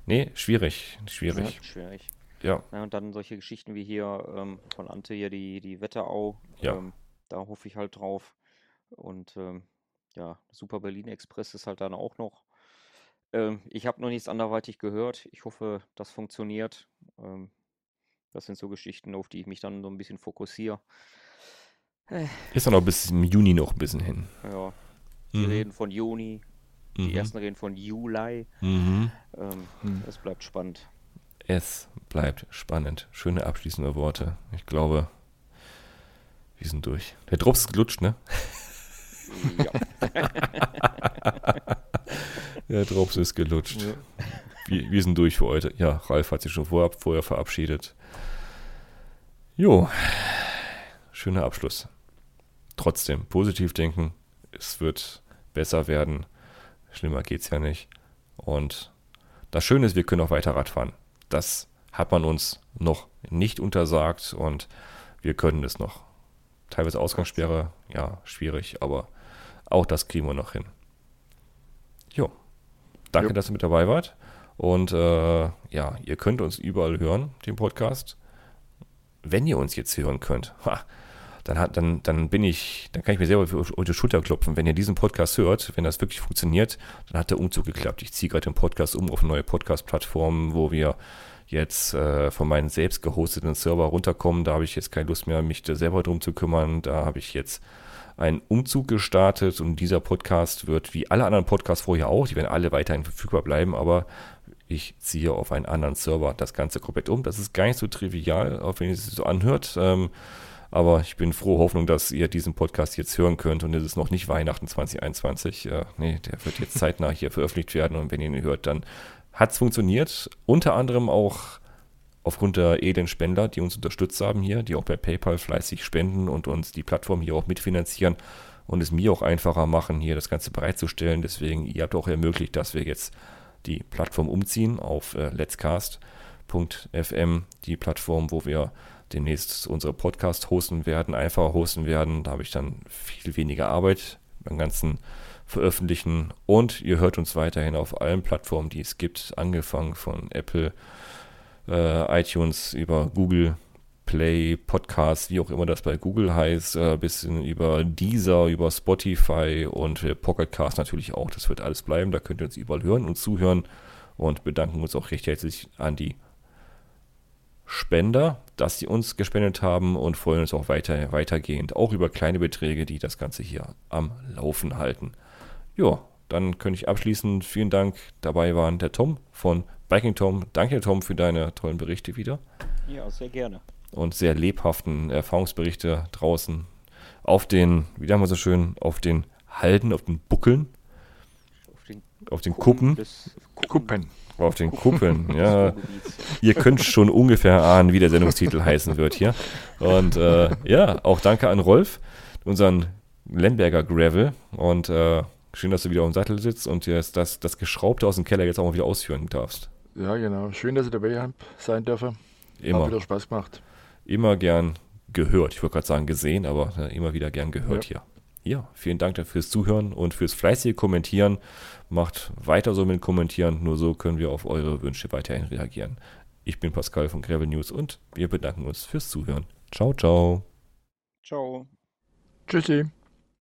Nee, schwierig, schwierig. Ja, schwierig. Ja, Ja, und dann solche Geschichten wie hier ähm, von Ante hier die, die Wetterau. Ja. Ähm, da hoffe ich halt drauf. Und ähm, ja, Super Berlin Express ist halt dann auch noch. Ähm, ich habe noch nichts anderweitig gehört. Ich hoffe, das funktioniert. Ähm, das sind so Geschichten, auf die ich mich dann so ein bisschen fokussiere. ist dann auch bis im Juni noch ein bisschen hin. Ja, die Mhm. reden von Juni, die Mhm. ersten reden von Juli. Mhm. Ähm, Hm. Es bleibt spannend. Es bleibt spannend. Schöne abschließende Worte. Ich glaube, wir sind durch. Der Drops ist gelutscht, ne? Ja. Der Drops ist gelutscht. Ja. Wir, wir sind durch für heute. Ja, Ralf hat sich schon vorher, vorher verabschiedet. Jo, schöner Abschluss. Trotzdem, positiv denken. Es wird besser werden. Schlimmer geht's ja nicht. Und das Schöne ist, wir können auch weiter Rad fahren. Das hat man uns noch nicht untersagt und wir können es noch. Teilweise Ausgangssperre, ja, schwierig, aber auch das kriegen wir noch hin. Jo. Danke, jo. dass ihr mit dabei wart. Und äh, ja, ihr könnt uns überall hören, den Podcast. Wenn ihr uns jetzt hören könnt, ha, dann, hat, dann, dann bin ich, dann kann ich mir selber auf die Schulter klopfen. Wenn ihr diesen Podcast hört, wenn das wirklich funktioniert, dann hat der Umzug geklappt. Ich ziehe gerade den Podcast um auf eine neue Podcast-Plattform, wo wir jetzt äh, von meinen selbst gehosteten Server runterkommen. Da habe ich jetzt keine Lust mehr, mich da selber drum zu kümmern. Da habe ich jetzt einen Umzug gestartet und dieser Podcast wird wie alle anderen Podcasts vorher auch, die werden alle weiterhin verfügbar bleiben, aber ich ziehe auf einen anderen Server das Ganze komplett um. Das ist gar nicht so trivial, auch wenn es sich so anhört. Ähm, aber ich bin froh Hoffnung, dass ihr diesen Podcast jetzt hören könnt und es ist noch nicht Weihnachten 2021. Äh, nee, der wird jetzt zeitnah hier veröffentlicht werden und wenn ihr ihn hört, dann hat es funktioniert. Unter anderem auch aufgrund der edlen Spender, die uns unterstützt haben hier, die auch bei PayPal fleißig spenden und uns die Plattform hier auch mitfinanzieren und es mir auch einfacher machen, hier das Ganze bereitzustellen. Deswegen, ihr habt auch ermöglicht, dass wir jetzt die Plattform umziehen auf äh, letscast.fm, die Plattform, wo wir demnächst unsere Podcast hosten werden, einfacher hosten werden. Da habe ich dann viel weniger Arbeit beim ganzen Veröffentlichen und ihr hört uns weiterhin auf allen Plattformen, die es gibt, angefangen von Apple, äh, iTunes über Google Play, Podcast, wie auch immer das bei Google heißt, äh, bis über Deezer, über Spotify und äh, Pocketcast natürlich auch. Das wird alles bleiben. Da könnt ihr uns überall hören und zuhören und bedanken uns auch recht herzlich an die Spender, dass sie uns gespendet haben und freuen uns auch weiter, weitergehend, auch über kleine Beträge, die das Ganze hier am Laufen halten. Ja, dann könnte ich abschließen. Vielen Dank. Dabei waren der Tom von Biking Tom. Danke, Tom, für deine tollen Berichte wieder. Ja, sehr gerne und sehr lebhaften Erfahrungsberichte draußen auf den, wie sagen wir so schön, auf den Halden, auf den Buckeln, auf den, auf den Kuppen. Kuppen. Auf den Kuppen, ja. Ihr könnt schon ungefähr ahnen, wie der Sendungstitel heißen wird hier. Und äh, ja, auch danke an Rolf, unseren Lemberger Gravel. Und äh, schön, dass du wieder auf dem Sattel sitzt und das, das, das Geschraubte aus dem Keller jetzt auch mal wieder ausführen darfst. Ja, genau. Schön, dass ich dabei sein dürfe. Immer. Hat wieder Spaß gemacht immer gern gehört. Ich wollte gerade sagen gesehen, aber äh, immer wieder gern gehört ja. hier. Ja, vielen Dank fürs Zuhören und fürs fleißige Kommentieren. Macht weiter so mit Kommentieren, nur so können wir auf eure Wünsche weiterhin reagieren. Ich bin Pascal von Gravel News und wir bedanken uns fürs Zuhören. Ciao, ciao. Ciao. Tschüssi.